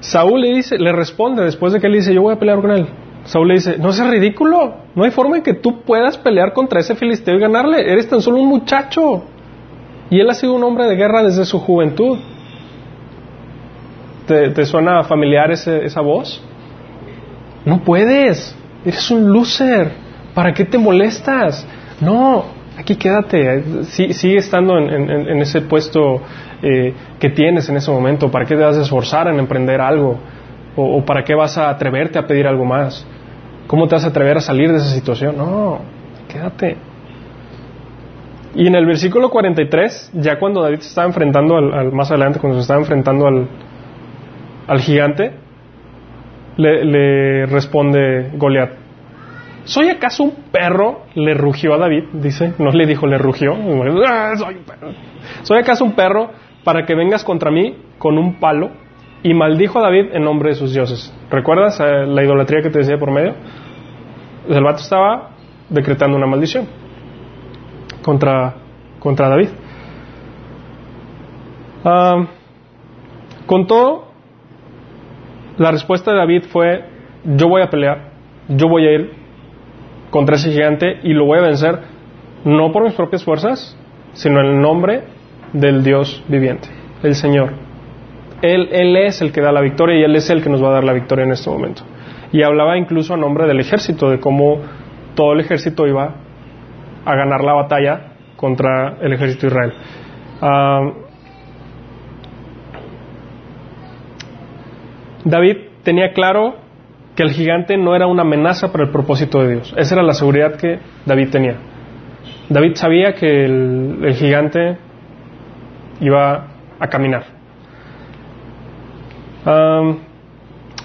Saúl le dice, le responde después de que él dice, yo voy a pelear con él. Saúl le dice, no seas ridículo, no hay forma en que tú puedas pelear contra ese filisteo y ganarle, eres tan solo un muchacho. Y él ha sido un hombre de guerra desde su juventud. ¿Te, suena familiar esa voz? No puedes, eres un loser, ¿para qué te molestas? No, aquí quédate, sigue estando en, ese puesto eh, que tienes en ese momento, ¿para qué te vas a esforzar en emprender algo? o para qué vas a atreverte a pedir algo más? ¿Cómo te vas a atrever a salir de esa situación? No, quédate. Y en el versículo 43, ya cuando David se estaba enfrentando al, más adelante, cuando se estaba enfrentando al, al gigante, le, responde Goliat, ¿soy acaso un perro? Le rugió a David, dice, no le dijo, le rugió, soy, ¿soy acaso un perro para que vengas contra mí con un palo? Y maldijo a David en nombre de sus dioses. ¿Recuerdas eh, la idolatría que te decía por medio? El vato estaba decretando una maldición contra, contra David. con todo, la respuesta de David fue, yo voy a pelear, yo voy a ir contra ese gigante y lo voy a vencer no por mis propias fuerzas, sino en el nombre del Dios viviente, el Señor. Él, es el que da la victoria y Él es el que nos va a dar la victoria en este momento. Y hablaba incluso a nombre del ejército, de cómo todo el ejército iba a ganar la batalla contra el ejército de Israel. Ah, David tenía claro que el gigante no era una amenaza para el propósito de Dios. Esa era la seguridad que David tenía. David sabía que el gigante iba a caminar.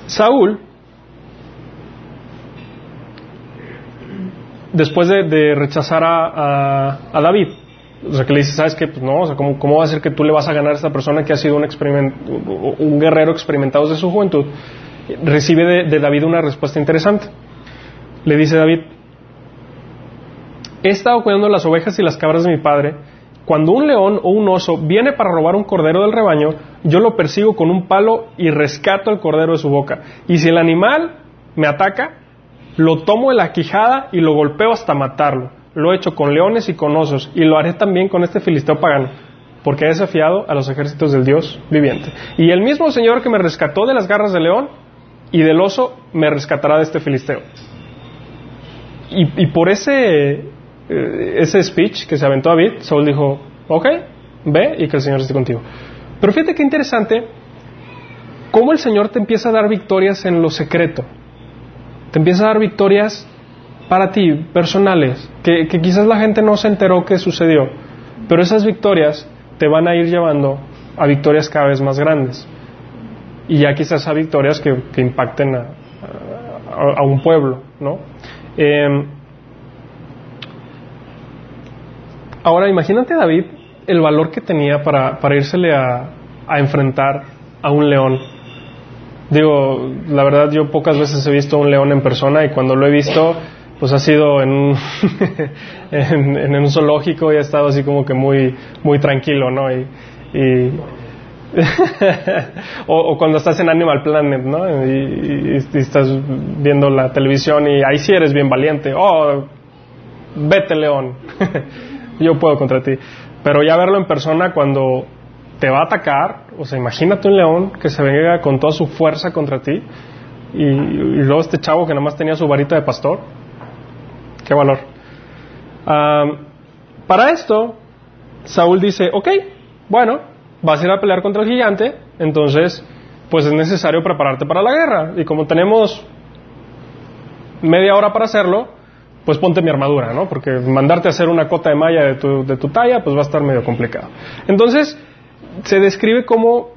Saúl, después de, rechazar a, David, o sea, que le dice, ¿sabes qué? Pues no, o sea, ¿cómo, va a ser que tú le vas a ganar a esta persona que ha sido un, un guerrero experimentado desde su juventud? Recibe de David una respuesta interesante. Le dice David, he estado cuidando las ovejas y las cabras de mi padre, cuando un león o un oso viene para robar un cordero del rebaño, yo lo persigo con un palo y rescato el cordero de su boca. Y si el animal me ataca, lo tomo de la quijada y lo golpeo hasta matarlo. Lo he hecho con leones y con osos y lo haré también con este filisteo pagano, porque he desafiado a los ejércitos del Dios viviente. Y el mismo Señor que me rescató de las garras del león y del oso, me rescatará de este filisteo. Y, y por ese ese speech que se aventó David, Saúl dijo, ok, ve y que el Señor esté contigo. Pero fíjate qué interesante cómo el Señor te empieza a dar victorias en lo secreto. Te empieza a dar victorias para ti, personales, que, quizás la gente no se enteró que sucedió, pero esas victorias te van a ir llevando a victorias cada vez más grandes. Y ya quizás a victorias que, impacten a, un pueblo, ¿no? Eh, Ahora imagínate David el valor que tenía para, para írsele a, a enfrentar a un león. Digo, la verdad yo pocas veces he visto un león en persona y cuando lo he visto, pues ha sido en un, en, un zoológico y ha estado así como que muy, muy tranquilo, ¿no? Y, o, cuando estás en Animal Planet, ¿no? Y, y, estás viendo la televisión y ahí sí eres bien valiente. Oh, vete león. yo puedo contra ti. Pero ya verlo en persona cuando te va a atacar, o sea, imagínate un león que se venga con toda su fuerza contra ti y, luego este chavo que nada más tenía su varita de pastor. Qué valor. para esto, Saúl dice, ok, bueno, vas a ir a pelear contra el gigante, entonces, pues es necesario prepararte para la guerra. Y como tenemos media hora para hacerlo, pues ponte mi armadura, ¿no? Porque mandarte a hacer una cota de malla de tu, de tu talla, pues va a estar medio complicado. Entonces, se describe como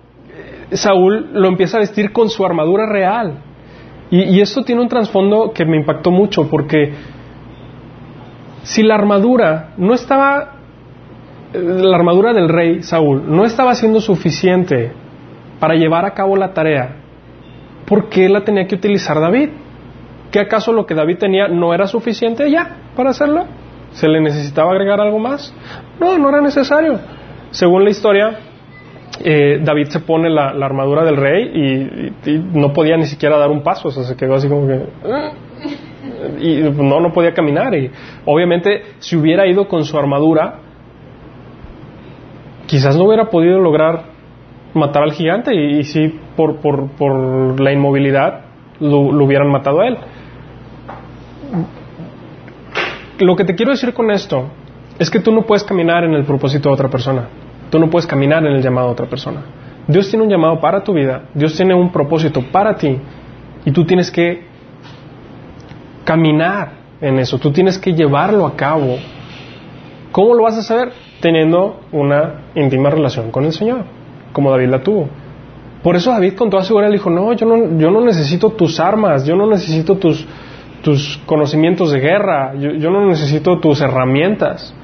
eh, Saúl lo empieza a vestir con su armadura real. Y, y esto tiene un trasfondo que me impactó mucho, porque si la armadura no estaba, eh, la armadura del rey Saúl no estaba siendo suficiente para llevar a cabo la tarea, ¿por qué la tenía que utilizar David? ¿Qué acaso lo que David tenía no era suficiente ya para hacerlo? ¿Se le necesitaba agregar algo más? No, no era necesario. Según la historia, eh, David se pone la, armadura del rey y, no podía ni siquiera dar un paso, o sea, se quedó así como que... Y no, no podía caminar. Y obviamente, si hubiera ido con su armadura, quizás no hubiera podido lograr matar al gigante y, si por, por, por, la inmovilidad lo hubieran matado a él lo que te quiero decir con esto es que tú no puedes caminar en el propósito de otra persona. Tú no puedes caminar en el llamado de otra persona. Dios tiene un llamado para tu vida. Dios tiene un propósito para ti. Y tú tienes que caminar en eso. Tú tienes que llevarlo a cabo. ¿Cómo lo vas a saber? Teniendo una íntima relación con el Señor, como David la tuvo. Por eso David con toda seguridad dijo, no, yo no, yo no necesito tus armas, yo no necesito tus, tus conocimientos de guerra, yo, no necesito tus herramientas.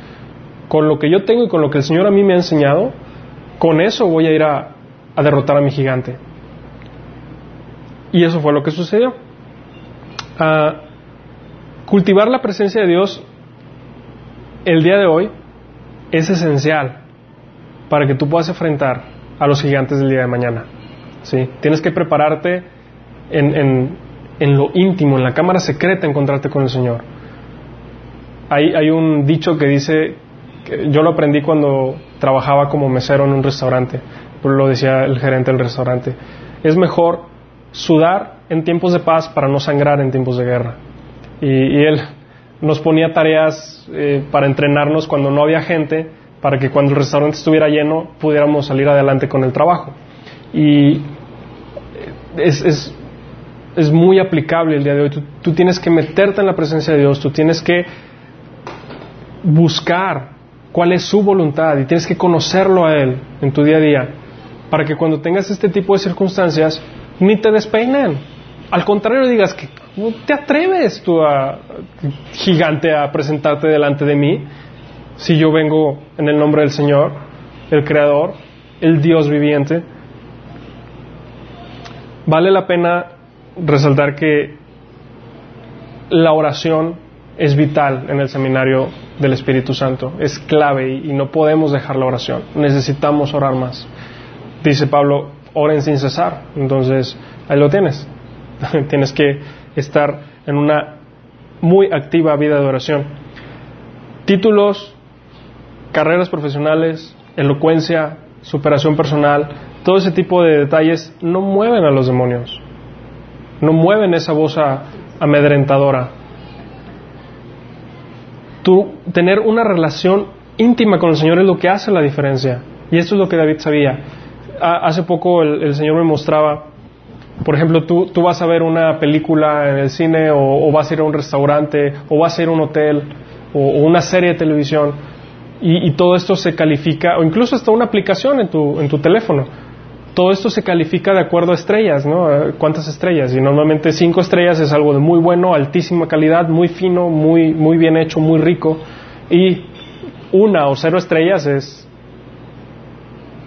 Con lo que yo tengo y con lo que el Señor a mí me ha enseñado, con eso voy a ir a, derrotar a mi gigante. Y eso fue lo que sucedió. Ah, cultivar la presencia de Dios el día de hoy es esencial para que tú puedas enfrentar a los gigantes del día de mañana. ¿sí? Tienes que prepararte en, en lo íntimo, en la cámara secreta, encontrarte con el Señor. Hay, un dicho que dice, que yo lo aprendí cuando trabajaba como mesero en un restaurante, lo decía el gerente del restaurante, es mejor sudar en tiempos de paz para no sangrar en tiempos de guerra. Y, él nos ponía tareas eh, para entrenarnos cuando no había gente, para que cuando el restaurante estuviera lleno pudiéramos salir adelante con el trabajo. Y es es muy aplicable el día de hoy. Tú, tienes que meterte en la presencia de Dios, tú tienes que buscar cuál es su voluntad y tienes que conocerlo a Él en tu día a día para que cuando tengas este tipo de circunstancias ni te despeinen. Al contrario, digas que no te atreves tú a gigante a presentarte delante de mí si yo vengo en el nombre del Señor, el Creador, el Dios viviente. Vale la pena resaltar que la oración es vital en el seminario del Espíritu Santo, es clave y, no podemos dejar la oración, necesitamos orar más. Dice Pablo, oren sin cesar, entonces ahí lo tienes, tienes que estar en una muy activa vida de oración. Títulos, carreras profesionales, elocuencia, superación personal, todo ese tipo de detalles no mueven a los demonios no mueven esa voz amedrentadora. Tú tener una relación íntima con el Señor es lo que hace la diferencia. Y esto es lo que David sabía. hace poco el, Señor me mostraba, por ejemplo, tú, tú, vas a ver una película en el cine o, vas a ir a un restaurante o vas a ir a un hotel o, una serie de televisión y, y, todo esto se califica, o incluso hasta una aplicación en tu, en tu teléfono todo esto se califica de acuerdo a estrellas, ¿no? ¿Cuántas estrellas? Y normalmente cinco estrellas es algo de muy bueno, altísima calidad, muy fino, muy, muy bien hecho, muy rico. Y una o cero estrellas es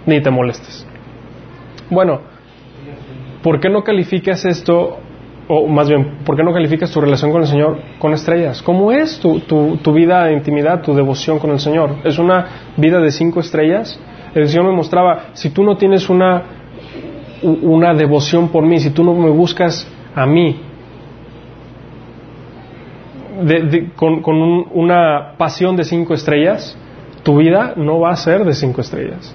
ni te molestes. Bueno, ¿por qué no calificas esto, o más bien, ¿por qué no calificas tu relación con el Señor con estrellas? ¿Cómo es tu, tu, tu vida de intimidad, tu devoción con el Señor? ¿Es una vida de cinco estrellas? El Señor me mostraba, si tú no tienes una, una devoción por mí, si tú no me buscas a mí, con, una pasión de cinco estrellas, tu vida no va a ser de cinco estrellas.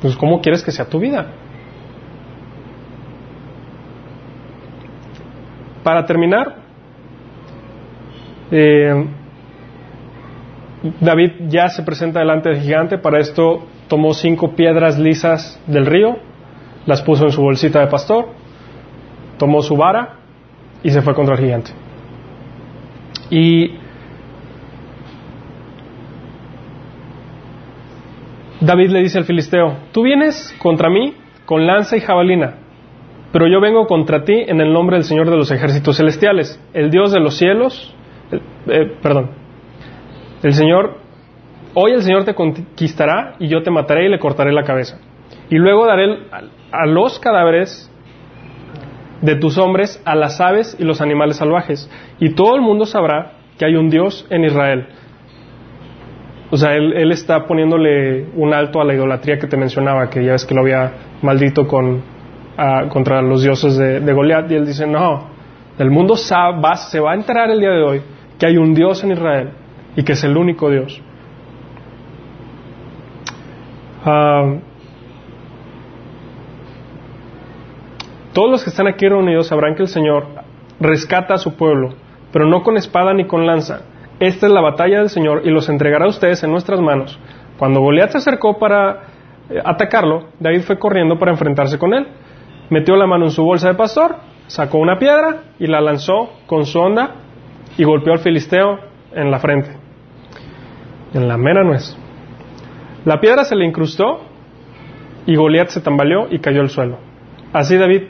Pues ¿cómo quieres que sea tu vida? Para terminar, eh, David ya se presenta delante del gigante, para esto tomó cinco piedras lisas del río, las puso en su bolsita de pastor, tomó su vara y se fue contra el gigante. Y David le dice al filisteo, tú vienes contra mí con lanza y jabalina, pero yo vengo contra ti en el nombre del Señor de los ejércitos celestiales, el Dios de los cielos, eh, perdón, el Señor, hoy el Señor te conquistará y yo te mataré y le cortaré la cabeza. Y luego daré a los cadáveres de tus hombres a las aves y los animales salvajes. Y todo el mundo sabrá que hay un Dios en Israel. O sea, él, está poniéndole un alto a la idolatría que te mencionaba, que ya ves que lo había maldito con, contra los dioses de, Goliat. Y él dice, no, el mundo va, se va a enterar el día de hoy que hay un Dios en Israel y que es el único Dios. Ah, Todos los que están aquí reunidos sabrán que el Señor rescata a su pueblo, pero no con espada ni con lanza. Esta es la batalla del Señor y los entregará a ustedes en nuestras manos. Cuando Goliat se acercó para eh, atacarlo, David fue corriendo para enfrentarse con él. Metió la mano en su bolsa de pastor, sacó una piedra y la lanzó con su onda y golpeó al filisteo en la frente, en la mera nuez. La piedra se le incrustó y Goliat se tambaleó y cayó al suelo. Así David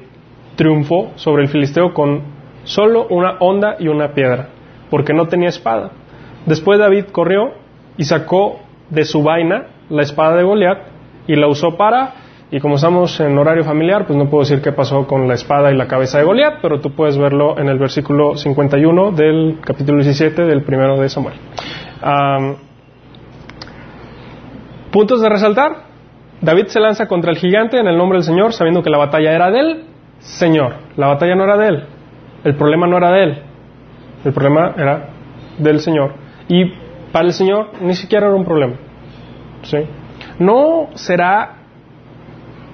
triunfó sobre el filisteo con solo una onda y una piedra, porque no tenía espada. Después David corrió y sacó de su vaina la espada de Goliat y la usó para, y como estamos en horario familiar, pues no puedo decir qué pasó con la espada y la cabeza de Goliat, pero tú puedes verlo en el versículo 51 del capítulo 17 del primero de Samuel. Puntos de resaltar. David se lanza contra el gigante en el nombre del Señor, sabiendo que la batalla era de él, Señor. La batalla no era de él. El problema no era de él. El problema era del Señor. Y para el Señor ni siquiera era un problema. ¿Sí? No será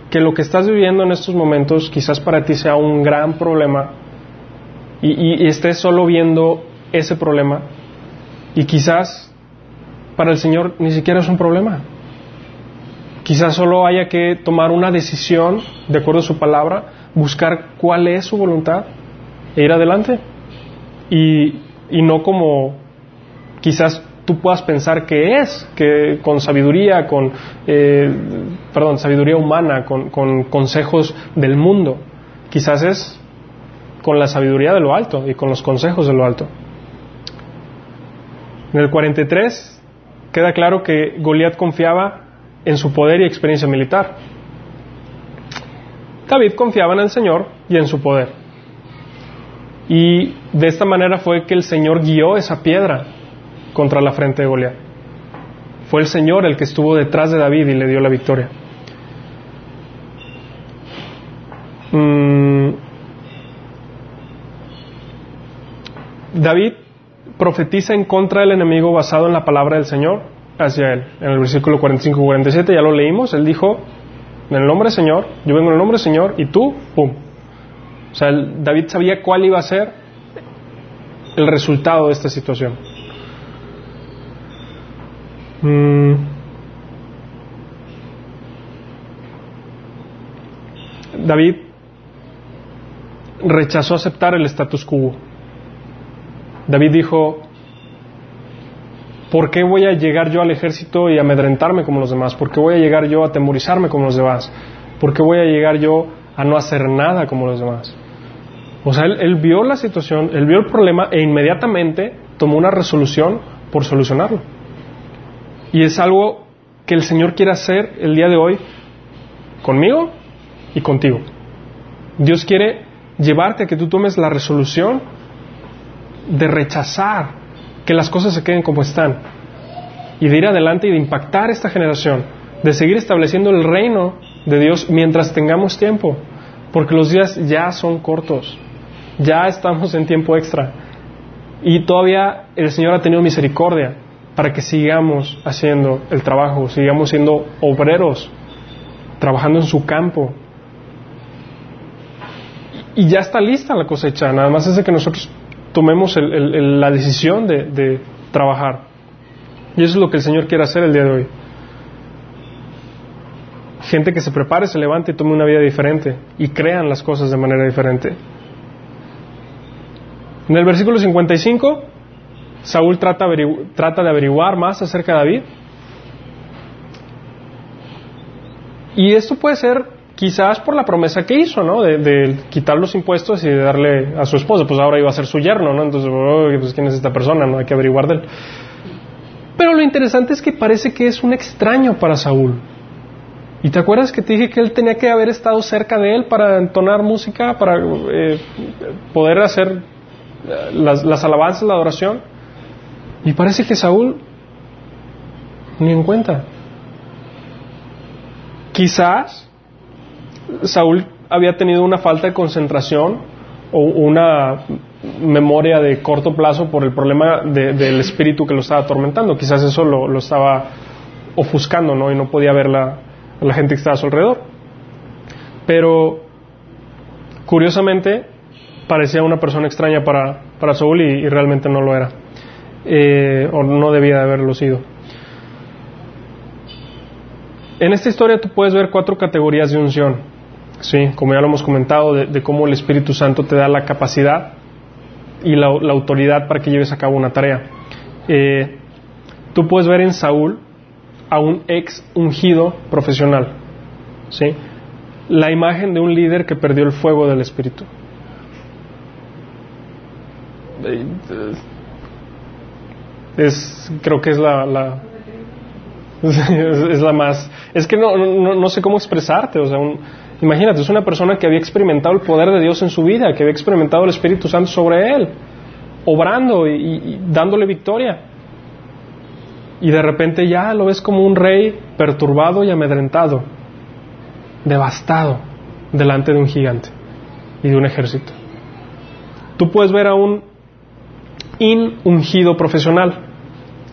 que lo que estás viviendo en estos momentos quizás para ti sea un gran problema y, y estés solo viendo ese problema y quizás para el Señor ni siquiera es un problema. Quizás solo haya que tomar una decisión de acuerdo a su palabra buscar cuál es su voluntad e ir adelante. Y, y no como quizás tú puedas pensar que es, que con sabiduría, con, eh, perdón, sabiduría humana, con, con consejos del mundo. Quizás es con la sabiduría de lo alto y con los consejos de lo alto. En el 43 queda claro que Goliat confiaba en su poder y experiencia militar. David confiaba en el Señor y en su poder. Y de esta manera fue que el Señor guió esa piedra contra la frente de Goliat. Fue el Señor el que estuvo detrás de David y le dio la victoria. Mm. David profetiza en contra del enemigo basado en la palabra del Señor hacia él. En el versículo 45-47 ya lo leímos, él dijo, en el nombre del Señor, yo vengo en el nombre del Señor y tú, ¡pum! O sea, David sabía cuál iba a ser el resultado de esta situación. Mm. David rechazó aceptar el status quo. David dijo, ¿Por qué voy a llegar yo al ejército y amedrentarme como los demás? ¿Por qué voy a llegar yo a atemorizarme como los demás? ¿Por qué voy a llegar yo a no hacer nada como los demás? O sea, él, vio la situación, él vio el problema e inmediatamente tomó una resolución por solucionarlo. Y es algo que el Señor quiere hacer el día de hoy conmigo y contigo. Dios quiere llevarte a que tú tomes la resolución de rechazar que las cosas se queden como están y de ir adelante y de impactar esta generación, de seguir estableciendo el reino de Dios mientras tengamos tiempo, porque los días ya son cortos, ya estamos en tiempo extra y todavía el Señor ha tenido misericordia para que sigamos haciendo el trabajo, sigamos siendo obreros, trabajando en su campo. Y ya está lista la cosecha, nada más es de que nosotros tomemos la decisión de, trabajar. Y eso es lo que el Señor quiere hacer el día de hoy. Gente que se prepare, se levante y tome una vida diferente y crean las cosas de manera diferente. En el versículo 55, Saúl trata de averiguar más acerca de David. Y esto puede ser quizás por la promesa que hizo, ¿no? De, quitar los impuestos y de darle a su esposa. Pues ahora iba a ser su yerno, ¿no? Entonces, pues, ¿quién es esta persona? No hay que averiguar de él. Pero lo interesante es que parece que es un extraño para Saúl. ¿Y te acuerdas que te dije que él tenía que haber estado cerca de él para entonar música, para eh, poder hacer eh, las alabanzas, la adoración? Y parece que Saúl ni en cuenta. Quizás Saúl había tenido una falta de concentración o una memoria de corto plazo por el problema del espíritu que lo estaba atormentando. Quizás eso lo, estaba ofuscando, ¿no? Y no podía ver la, la gente que estaba a su alrededor. Pero, curiosamente, parecía una persona extraña para, para Saúl y, realmente no lo era. Eh, o no debía de haberlo sido. En esta historia tú puedes ver cuatro categorías de unción. Sí, como ya lo hemos comentado, de, cómo el Espíritu Santo te da la capacidad y la, autoridad para que lleves a cabo una tarea. Eh, tú puedes ver en Saúl a un ex ungido profesional, ¿sí? La imagen de un líder que perdió el fuego del Espíritu. Es, creo que es la, la es, la más, es que no, no, no sé cómo expresarte, o sea, un, Imagínate, es una persona que había experimentado el poder de Dios en su vida, que había experimentado el Espíritu Santo sobre él, obrando y, dándole victoria. Y de repente ya lo ves como un rey perturbado y amedrentado, devastado delante de un gigante y de un ejército. Tú puedes ver a un inungido profesional,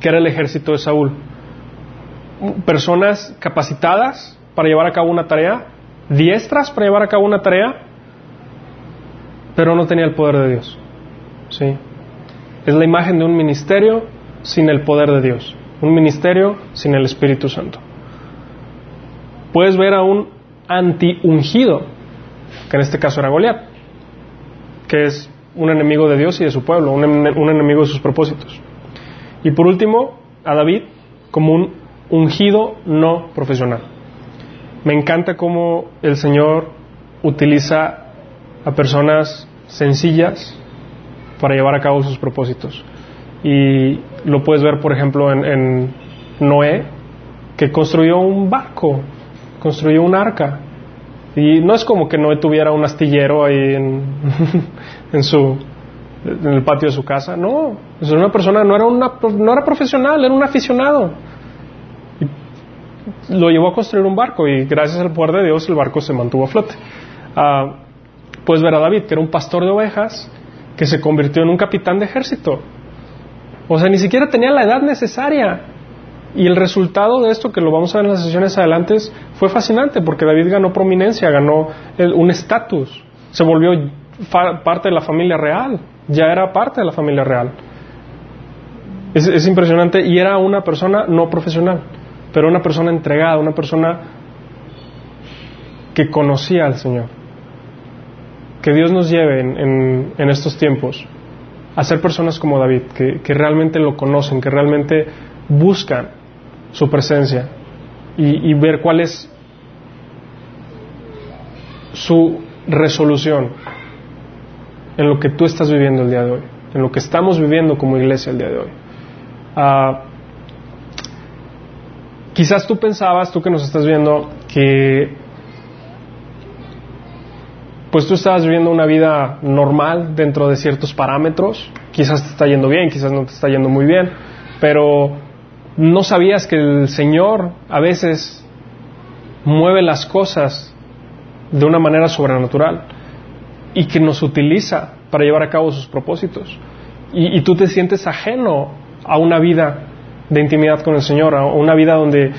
que era el ejército de Saúl. Personas capacitadas para llevar a cabo una tarea, diestras para llevar a cabo una tarea, pero no tenía el poder de Dios. ¿Sí? Es la imagen de un ministerio sin el poder de Dios, un ministerio sin el Espíritu Santo. Puedes ver a un anti-ungido, que en este caso era Goliat, que es un enemigo de Dios y de su pueblo, un, un enemigo de sus propósitos. Y por último, a David como un ungido no profesional. Me encanta cómo el Señor utiliza a personas sencillas para llevar a cabo sus propósitos. Y lo puedes ver, por ejemplo, en, Noé, que construyó un barco, construyó un arca. Y no es como que Noé tuviera un astillero ahí en, en su en el patio de su casa, no, es una persona no era una no era profesional, era un aficionado lo llevó a construir un barco y gracias al poder de Dios el barco se mantuvo a flote. Ah, puedes ver a David, que era un pastor de ovejas, que se convirtió en un capitán de ejército. O sea, ni siquiera tenía la edad necesaria. Y el resultado de esto, que lo vamos a ver en las sesiones adelante, fue fascinante, porque David ganó prominencia, ganó un estatus, se volvió parte de la familia real, ya era parte de la familia real. es impresionante y era una persona no profesional pero una persona entregada, una persona que conocía al Señor. Que Dios nos lleve en, estos tiempos a ser personas como David, que, realmente lo conocen, que realmente buscan su presencia y, y ver cuál es su resolución en lo que tú estás viviendo el día de hoy, en lo que estamos viviendo como iglesia el día de hoy. Ah, Quizás tú pensabas, tú que nos estás viendo, que pues tú estabas viviendo una vida normal dentro de ciertos parámetros, quizás te está yendo bien, quizás no te está yendo muy bien, pero no sabías que el Señor a veces mueve las cosas de una manera sobrenatural y que nos utiliza para llevar a cabo sus propósitos. Y, y tú te sientes ajeno a una vida de intimidad con el Señor, una vida donde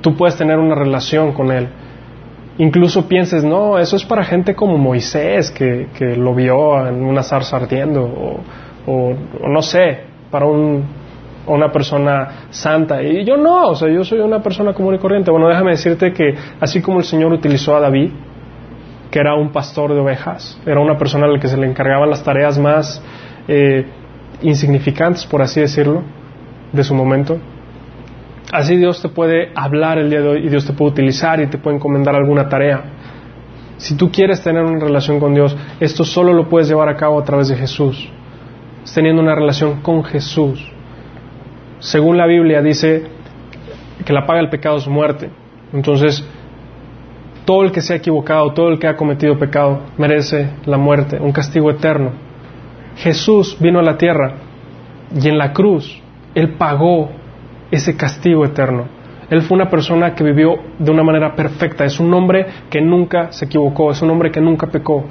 tú puedes tener una relación con Él. Incluso pienses, no, eso es para gente como Moisés, que, que lo vio en una zarza ardiendo, o, o, no sé, para un, una persona santa. Y yo no, o sea, yo soy una persona común y corriente. Bueno, déjame decirte que así como el Señor utilizó a David, que era un pastor de ovejas, era una persona a la que se le encargaban las tareas más eh, insignificantes, por así decirlo, de su momento. Así Dios te puede hablar el día de hoy y Dios te puede utilizar y te puede encomendar alguna tarea. Si tú quieres tener una relación con Dios, esto solo lo puedes llevar a cabo a través de Jesús, teniendo una relación con Jesús. Según la Biblia dice que la paga el pecado es muerte. Entonces, todo el que se ha equivocado, todo el que ha cometido pecado, merece la muerte, un castigo eterno. Jesús vino a la tierra y en la cruz Él pagó ese castigo eterno. Él fue una persona que vivió de una manera perfecta, es un hombre que nunca se equivocó, es un hombre que nunca pecó.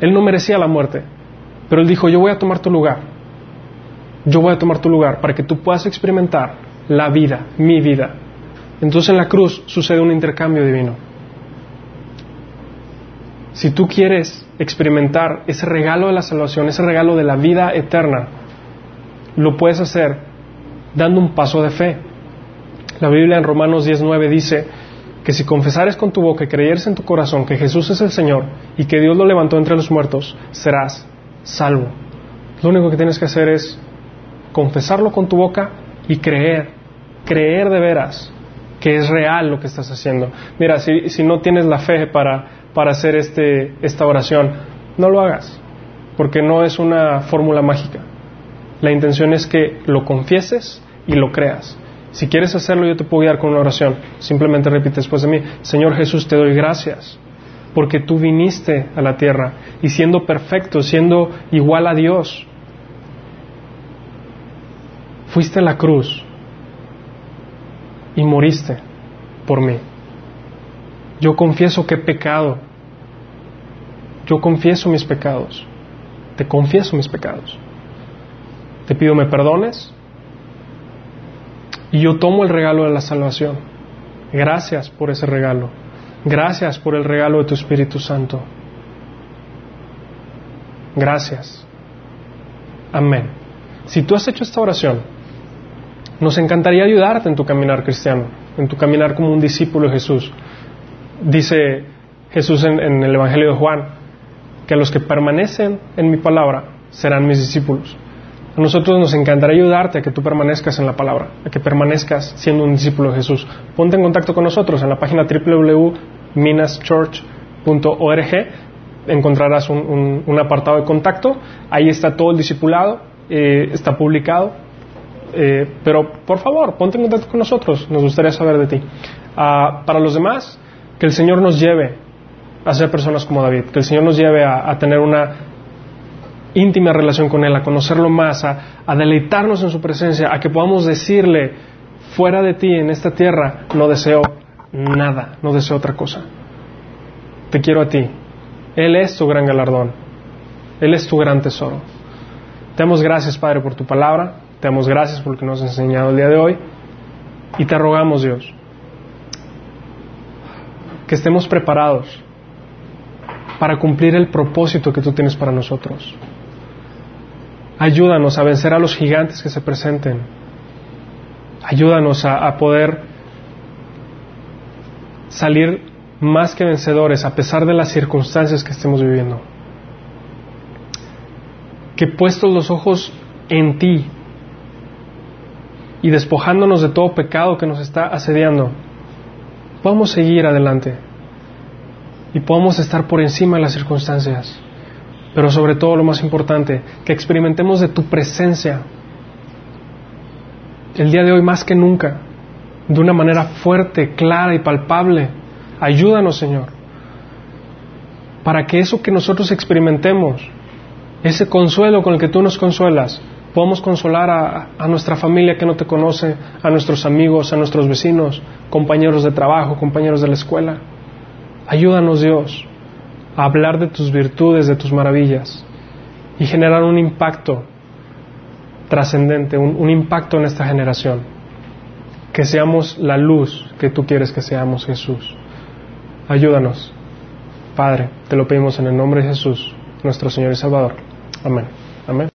Él no merecía la muerte, pero Él dijo, yo voy a tomar tu lugar, yo voy a tomar tu lugar para que tú puedas experimentar la vida, mi vida. Entonces en la cruz sucede un intercambio divino. Si tú quieres experimentar ese regalo de la salvación, ese regalo de la vida eterna, lo puedes hacer dando un paso de fe. La Biblia en Romanos 19 dice que si confesares con tu boca y creyeres en tu corazón que Jesús es el Señor y que Dios lo levantó entre los muertos, serás salvo. Lo único que tienes que hacer es confesarlo con tu boca y creer, creer de veras que es real lo que estás haciendo. Mira, si, si no tienes la fe para, para hacer este, esta oración, no lo hagas, porque no es una fórmula mágica. La intención es que lo confieses y lo creas. Si quieres hacerlo, yo te puedo guiar con una oración. Simplemente repite después de mí, Señor Jesús, te doy gracias, porque tú viniste a la tierra y siendo perfecto, siendo igual a Dios, fuiste a la cruz y moriste por mí. Yo confieso que he pecado. Yo confieso mis pecados. Te confieso mis pecados. Te pido me perdones y yo tomo el regalo de la salvación. Gracias por ese regalo. Gracias por el regalo de tu Espíritu Santo. Gracias. Amén. Si tú has hecho esta oración, nos encantaría ayudarte en tu caminar cristiano, en tu caminar como un discípulo de Jesús. Dice Jesús en, en el Evangelio de Juan, que los que permanecen en mi palabra serán mis discípulos. A nosotros nos encantaría ayudarte a que tú permanezcas en la palabra, a que permanezcas siendo un discípulo de Jesús. Ponte en contacto con nosotros en la página www.minaschurch.org. Encontrarás un, apartado de contacto. Ahí está todo el discipulado, eh, está publicado. Eh, pero por favor, ponte en contacto con nosotros. Nos gustaría saber de ti. Ah, para los demás, que el Señor nos lleve a ser personas como David, que el Señor nos lleve a tener una íntima relación con Él, a conocerlo más, a, deleitarnos en su presencia, a que podamos decirle, fuera de ti, en esta tierra, no deseo nada, no deseo otra cosa. Te quiero a ti. Él es tu gran galardón. Él es tu gran tesoro. Te damos gracias, Padre, por tu palabra. Te damos gracias por lo que nos has enseñado el día de hoy. Y te rogamos, Dios, que estemos preparados para cumplir el propósito que tú tienes para nosotros. Ayúdanos a vencer a los gigantes que se presenten. Ayúdanos a, poder salir más que vencedores a pesar de las circunstancias que estemos viviendo. Que puestos los ojos en ti y despojándonos de todo pecado que nos está asediando, podamos seguir adelante y podamos estar por encima de las circunstancias pero sobre todo lo más importante, que experimentemos de tu presencia el día de hoy más que nunca, de una manera fuerte, clara y palpable. Ayúdanos, Señor, para que eso que nosotros experimentemos, ese consuelo con el que tú nos consuelas, podamos consolar a, a, nuestra familia que no te conoce, a nuestros amigos, a nuestros vecinos, compañeros de trabajo, compañeros de la escuela. Ayúdanos, Dios, a hablar de tus virtudes, de tus maravillas y generar un impacto trascendente, un, impacto en esta generación. Que seamos la luz que tú quieres que seamos, Jesús. Ayúdanos. Padre, te lo pedimos en el nombre de Jesús, nuestro Señor y Salvador. Amén. Amén.